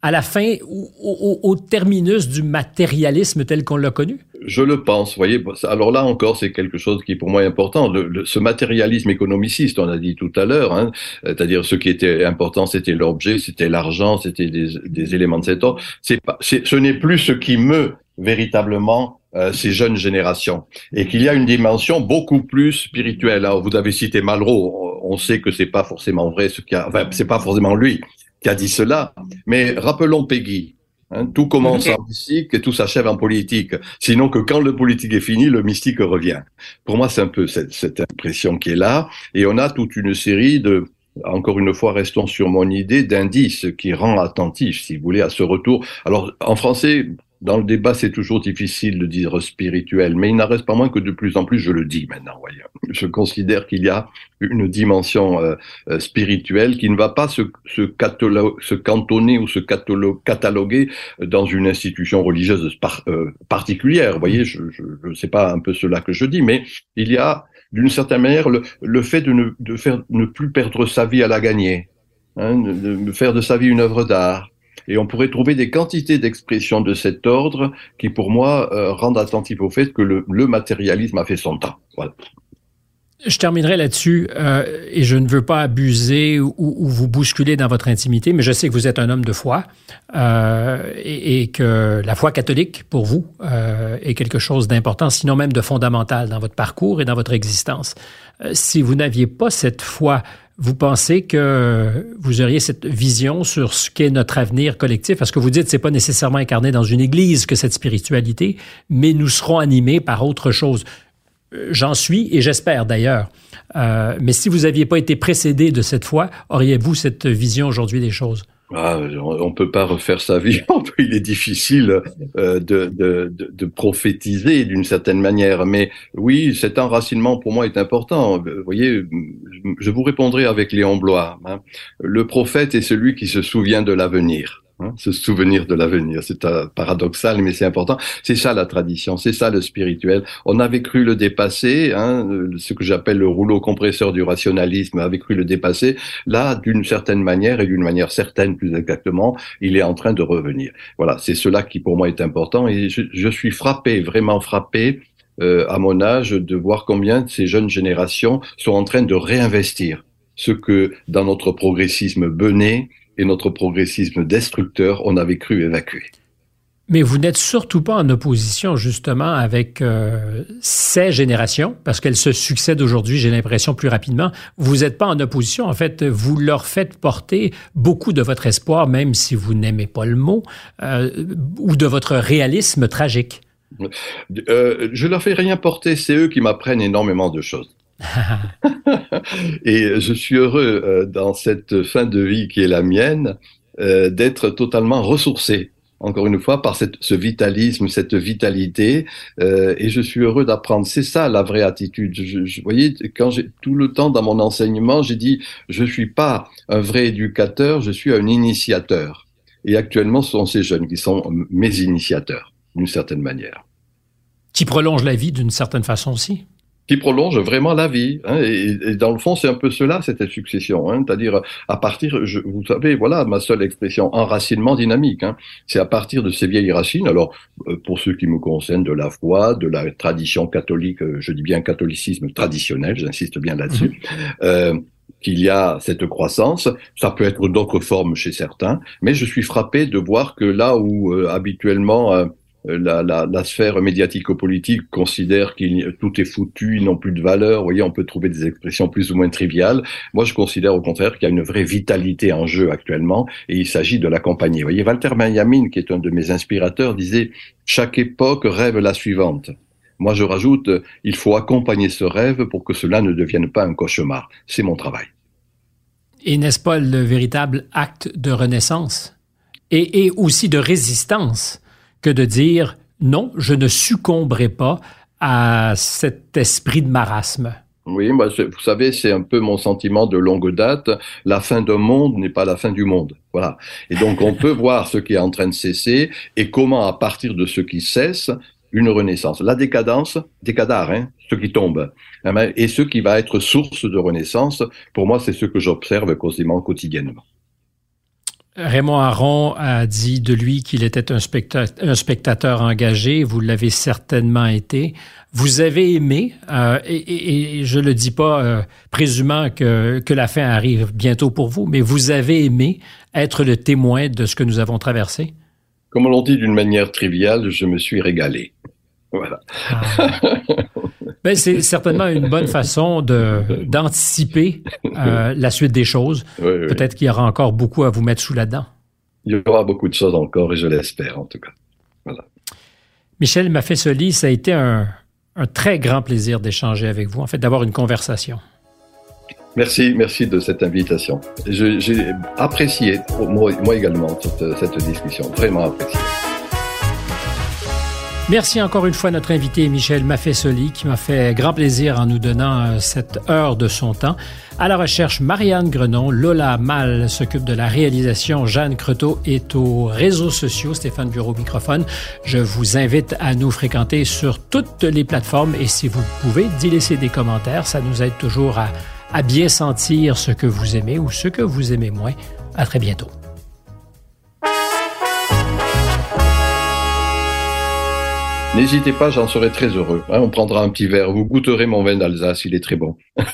à la fin, au, terminus du matérialisme tel qu'on l'a connu? Je le pense, voyez. Alors là encore, c'est quelque chose qui pour moi est important. ce matérialisme économiciste, on a dit tout à l'heure, hein, c'est-à-dire ce qui était important, c'était l'objet, c'était l'argent, c'était des, éléments de cet ordre. C'est pas, ce n'est plus ce qui meut véritablement euh, ces jeunes générations et qu'il y a une dimension beaucoup plus spirituelle. Alors, vous avez cité Malraux, on sait que c'est pas forcément vrai, ce qui a, enfin, c'est pas forcément lui qui a dit cela. Mais rappelons Peggy. Hein, tout commence en mystique et tout s'achève en politique. Sinon que quand le politique est fini, le mystique revient. Pour moi, c'est un peu cette, cette, impression qui est là. Et on a toute une série de, encore une fois, restons sur mon idée, d'indices qui rend attentif, si vous voulez, à ce retour. Alors, en français, dans le débat, c'est toujours difficile de dire spirituel, mais il n'en reste pas moins que de plus en plus, je le dis maintenant, voyez. Je considère qu'il y a une dimension euh, euh, spirituelle qui ne va pas se, se, se cantonner ou se cataloguer dans une institution religieuse euh, particulière. Vous voyez, je ne sais pas un peu cela que je dis, mais il y a d'une certaine manière le, le fait de ne, de faire, ne plus perdre sa vie à la gagner, hein, de faire de sa vie une œuvre d'art et on pourrait trouver des quantités d'expressions de cet ordre qui, pour moi, euh, rendent attentif au fait que le, matérialisme a fait son temps. Voilà. Je terminerai là-dessus euh, et je ne veux pas abuser ou, vous bousculer dans votre intimité, mais je sais que vous êtes un homme de foi euh, et, que la foi catholique pour vous euh, est quelque chose d'important, sinon même de fondamental dans votre parcours et dans votre existence. Si vous n'aviez pas cette foi vous pensez que vous auriez cette vision sur ce qu'est notre avenir collectif? Parce que vous dites, c'est pas nécessairement incarné dans une église que cette spiritualité, mais nous serons animés par autre chose. Euh, j'en suis et j'espère d'ailleurs. Euh, mais si vous n'aviez pas été précédé de cette foi, auriez-vous cette vision aujourd'hui des choses? Ah, on peut pas refaire sa vie. Il est difficile euh, de, de, de, prophétiser d'une certaine manière. Mais oui, cet enracinement pour moi est important. Vous voyez, je vous répondrai avec Léon Blois. Hein. Le prophète est celui qui se souvient de l'avenir. Hein, se souvenir de l'avenir. C'est paradoxal, mais c'est important. C'est ça la tradition, c'est ça le spirituel. On avait cru le dépasser, hein, ce que j'appelle le rouleau compresseur du rationalisme avait cru le dépasser. Là, d'une certaine manière et d'une manière certaine plus exactement, il est en train de revenir. Voilà, c'est cela qui pour moi est important et je, je suis frappé, vraiment frappé euh, à mon âge de voir combien ces jeunes générations sont en train de réinvestir ce que dans notre progressisme bené et notre progressisme destructeur, on avait cru évacuer. Mais vous n'êtes surtout pas en opposition justement avec euh, ces générations, parce qu'elles se succèdent aujourd'hui, j'ai l'impression, plus rapidement. Vous n'êtes pas en opposition, en fait, vous leur faites porter beaucoup de votre espoir, même si vous n'aimez pas le mot, euh, ou de votre réalisme tragique. Euh, je leur fais rien porter, c'est eux qui m'apprennent énormément de choses. Et je suis heureux euh, dans cette fin de vie qui est la mienne euh, d'être totalement ressourcé encore une fois, par ce vitalisme, cette vitalité, euh, et je suis heureux d'apprendre. C'est ça la vraie attitude. Je, je, voyez, quand tout le temps dans mon enseignement, j'ai dit, je suis pas un vrai éducateur, je suis un initiateur. Et actuellement, ce sont ces jeunes qui sont mes initiateurs, d'une certaine manière. Qui prolongent la vie d'une certaine façon aussi qui prolonge vraiment la vie. Hein, et, et, dans le fond, c'est un peu cela, cette succession. Hein, C'est-à-dire, à partir, je, vous savez, voilà ma seule expression, enracinement dynamique. Hein, c'est à partir de ces vieilles racines, alors euh, pour ceux qui me concernent, de la foi, de la tradition catholique, euh, je dis bien catholicisme traditionnel, j'insiste bien là-dessus, mmh. euh, qu'il y a cette croissance. Ça peut être d'autres formes chez certains, mais je suis frappé de voir que là où euh, habituellement euh, la, la, la, sphère médiatico-politique considère qu'il tout est foutu, ils n'ont plus de valeur. Vous voyez, on peut trouver des expressions plus ou moins triviales. Moi, je considère au contraire qu'il y a une vraie vitalité en jeu actuellement, et il s'agit de l'accompagner. Vous voyez, Walter Benjamin, qui est un de mes inspirateurs, disait chaque époque rêve la suivante. Moi, je rajoute, il faut accompagner ce rêve pour que cela ne devienne pas un cauchemar. C'est mon travail. Et n'est-ce pas le véritable acte de renaissance et aussi de résistance que de dire non, je ne succomberai pas à cet esprit de marasme. Oui, moi, vous savez, c'est un peu mon sentiment de longue date. La fin d'un monde n'est pas la fin du monde. Voilà. Et donc, on peut voir ce qui est en train de cesser et comment, à partir de ce qui cesse, une renaissance. La décadence, décadar, hein, ce qui tombe, et ce qui va être source de renaissance, pour moi, c'est ce que j'observe quasiment quotidiennement. Raymond Aron a dit de lui qu'il était un, spectateur, un spectateur engagé. Vous l'avez certainement été. Vous avez aimé, euh, et, et, et, je le dis pas euh, présumant que, que la fin arrive bientôt pour vous, mais vous avez aimé être le témoin de ce que nous avons traversé? Comme on l'a dit d'une manière triviale, je me suis régalé. Voilà. Ah. Ben, c'est certainement une bonne façon d'anticiper euh, la suite des choses. Oui, oui. Peut-être qu'il y aura encore beaucoup à vous mettre sous la dent. Il y aura beaucoup de choses encore et je l'espère en tout cas. Voilà. Michel Maffesoli, ça a été un, un très grand plaisir d'échanger avec vous, en fait, d'avoir une conversation. Merci, merci de cette invitation. J'ai apprécié, moi, moi également, cette, cette discussion, vraiment apprécié. Merci encore une fois à notre invité Michel Maffesoli qui m'a fait grand plaisir en nous donnant euh, cette heure de son temps. À la recherche, Marianne Grenon, Lola Mal s'occupe de la réalisation, Jeanne Creteau est aux réseaux sociaux, Stéphane Bureau microphone. Je vous invite à nous fréquenter sur toutes les plateformes et si vous pouvez, d'y laisser des commentaires, ça nous aide toujours à, à bien sentir ce que vous aimez ou ce que vous aimez moins. À très bientôt. N'hésitez pas, j'en serai très heureux. Hein, on prendra un petit verre. Vous goûterez mon vin d'Alsace, il est très bon.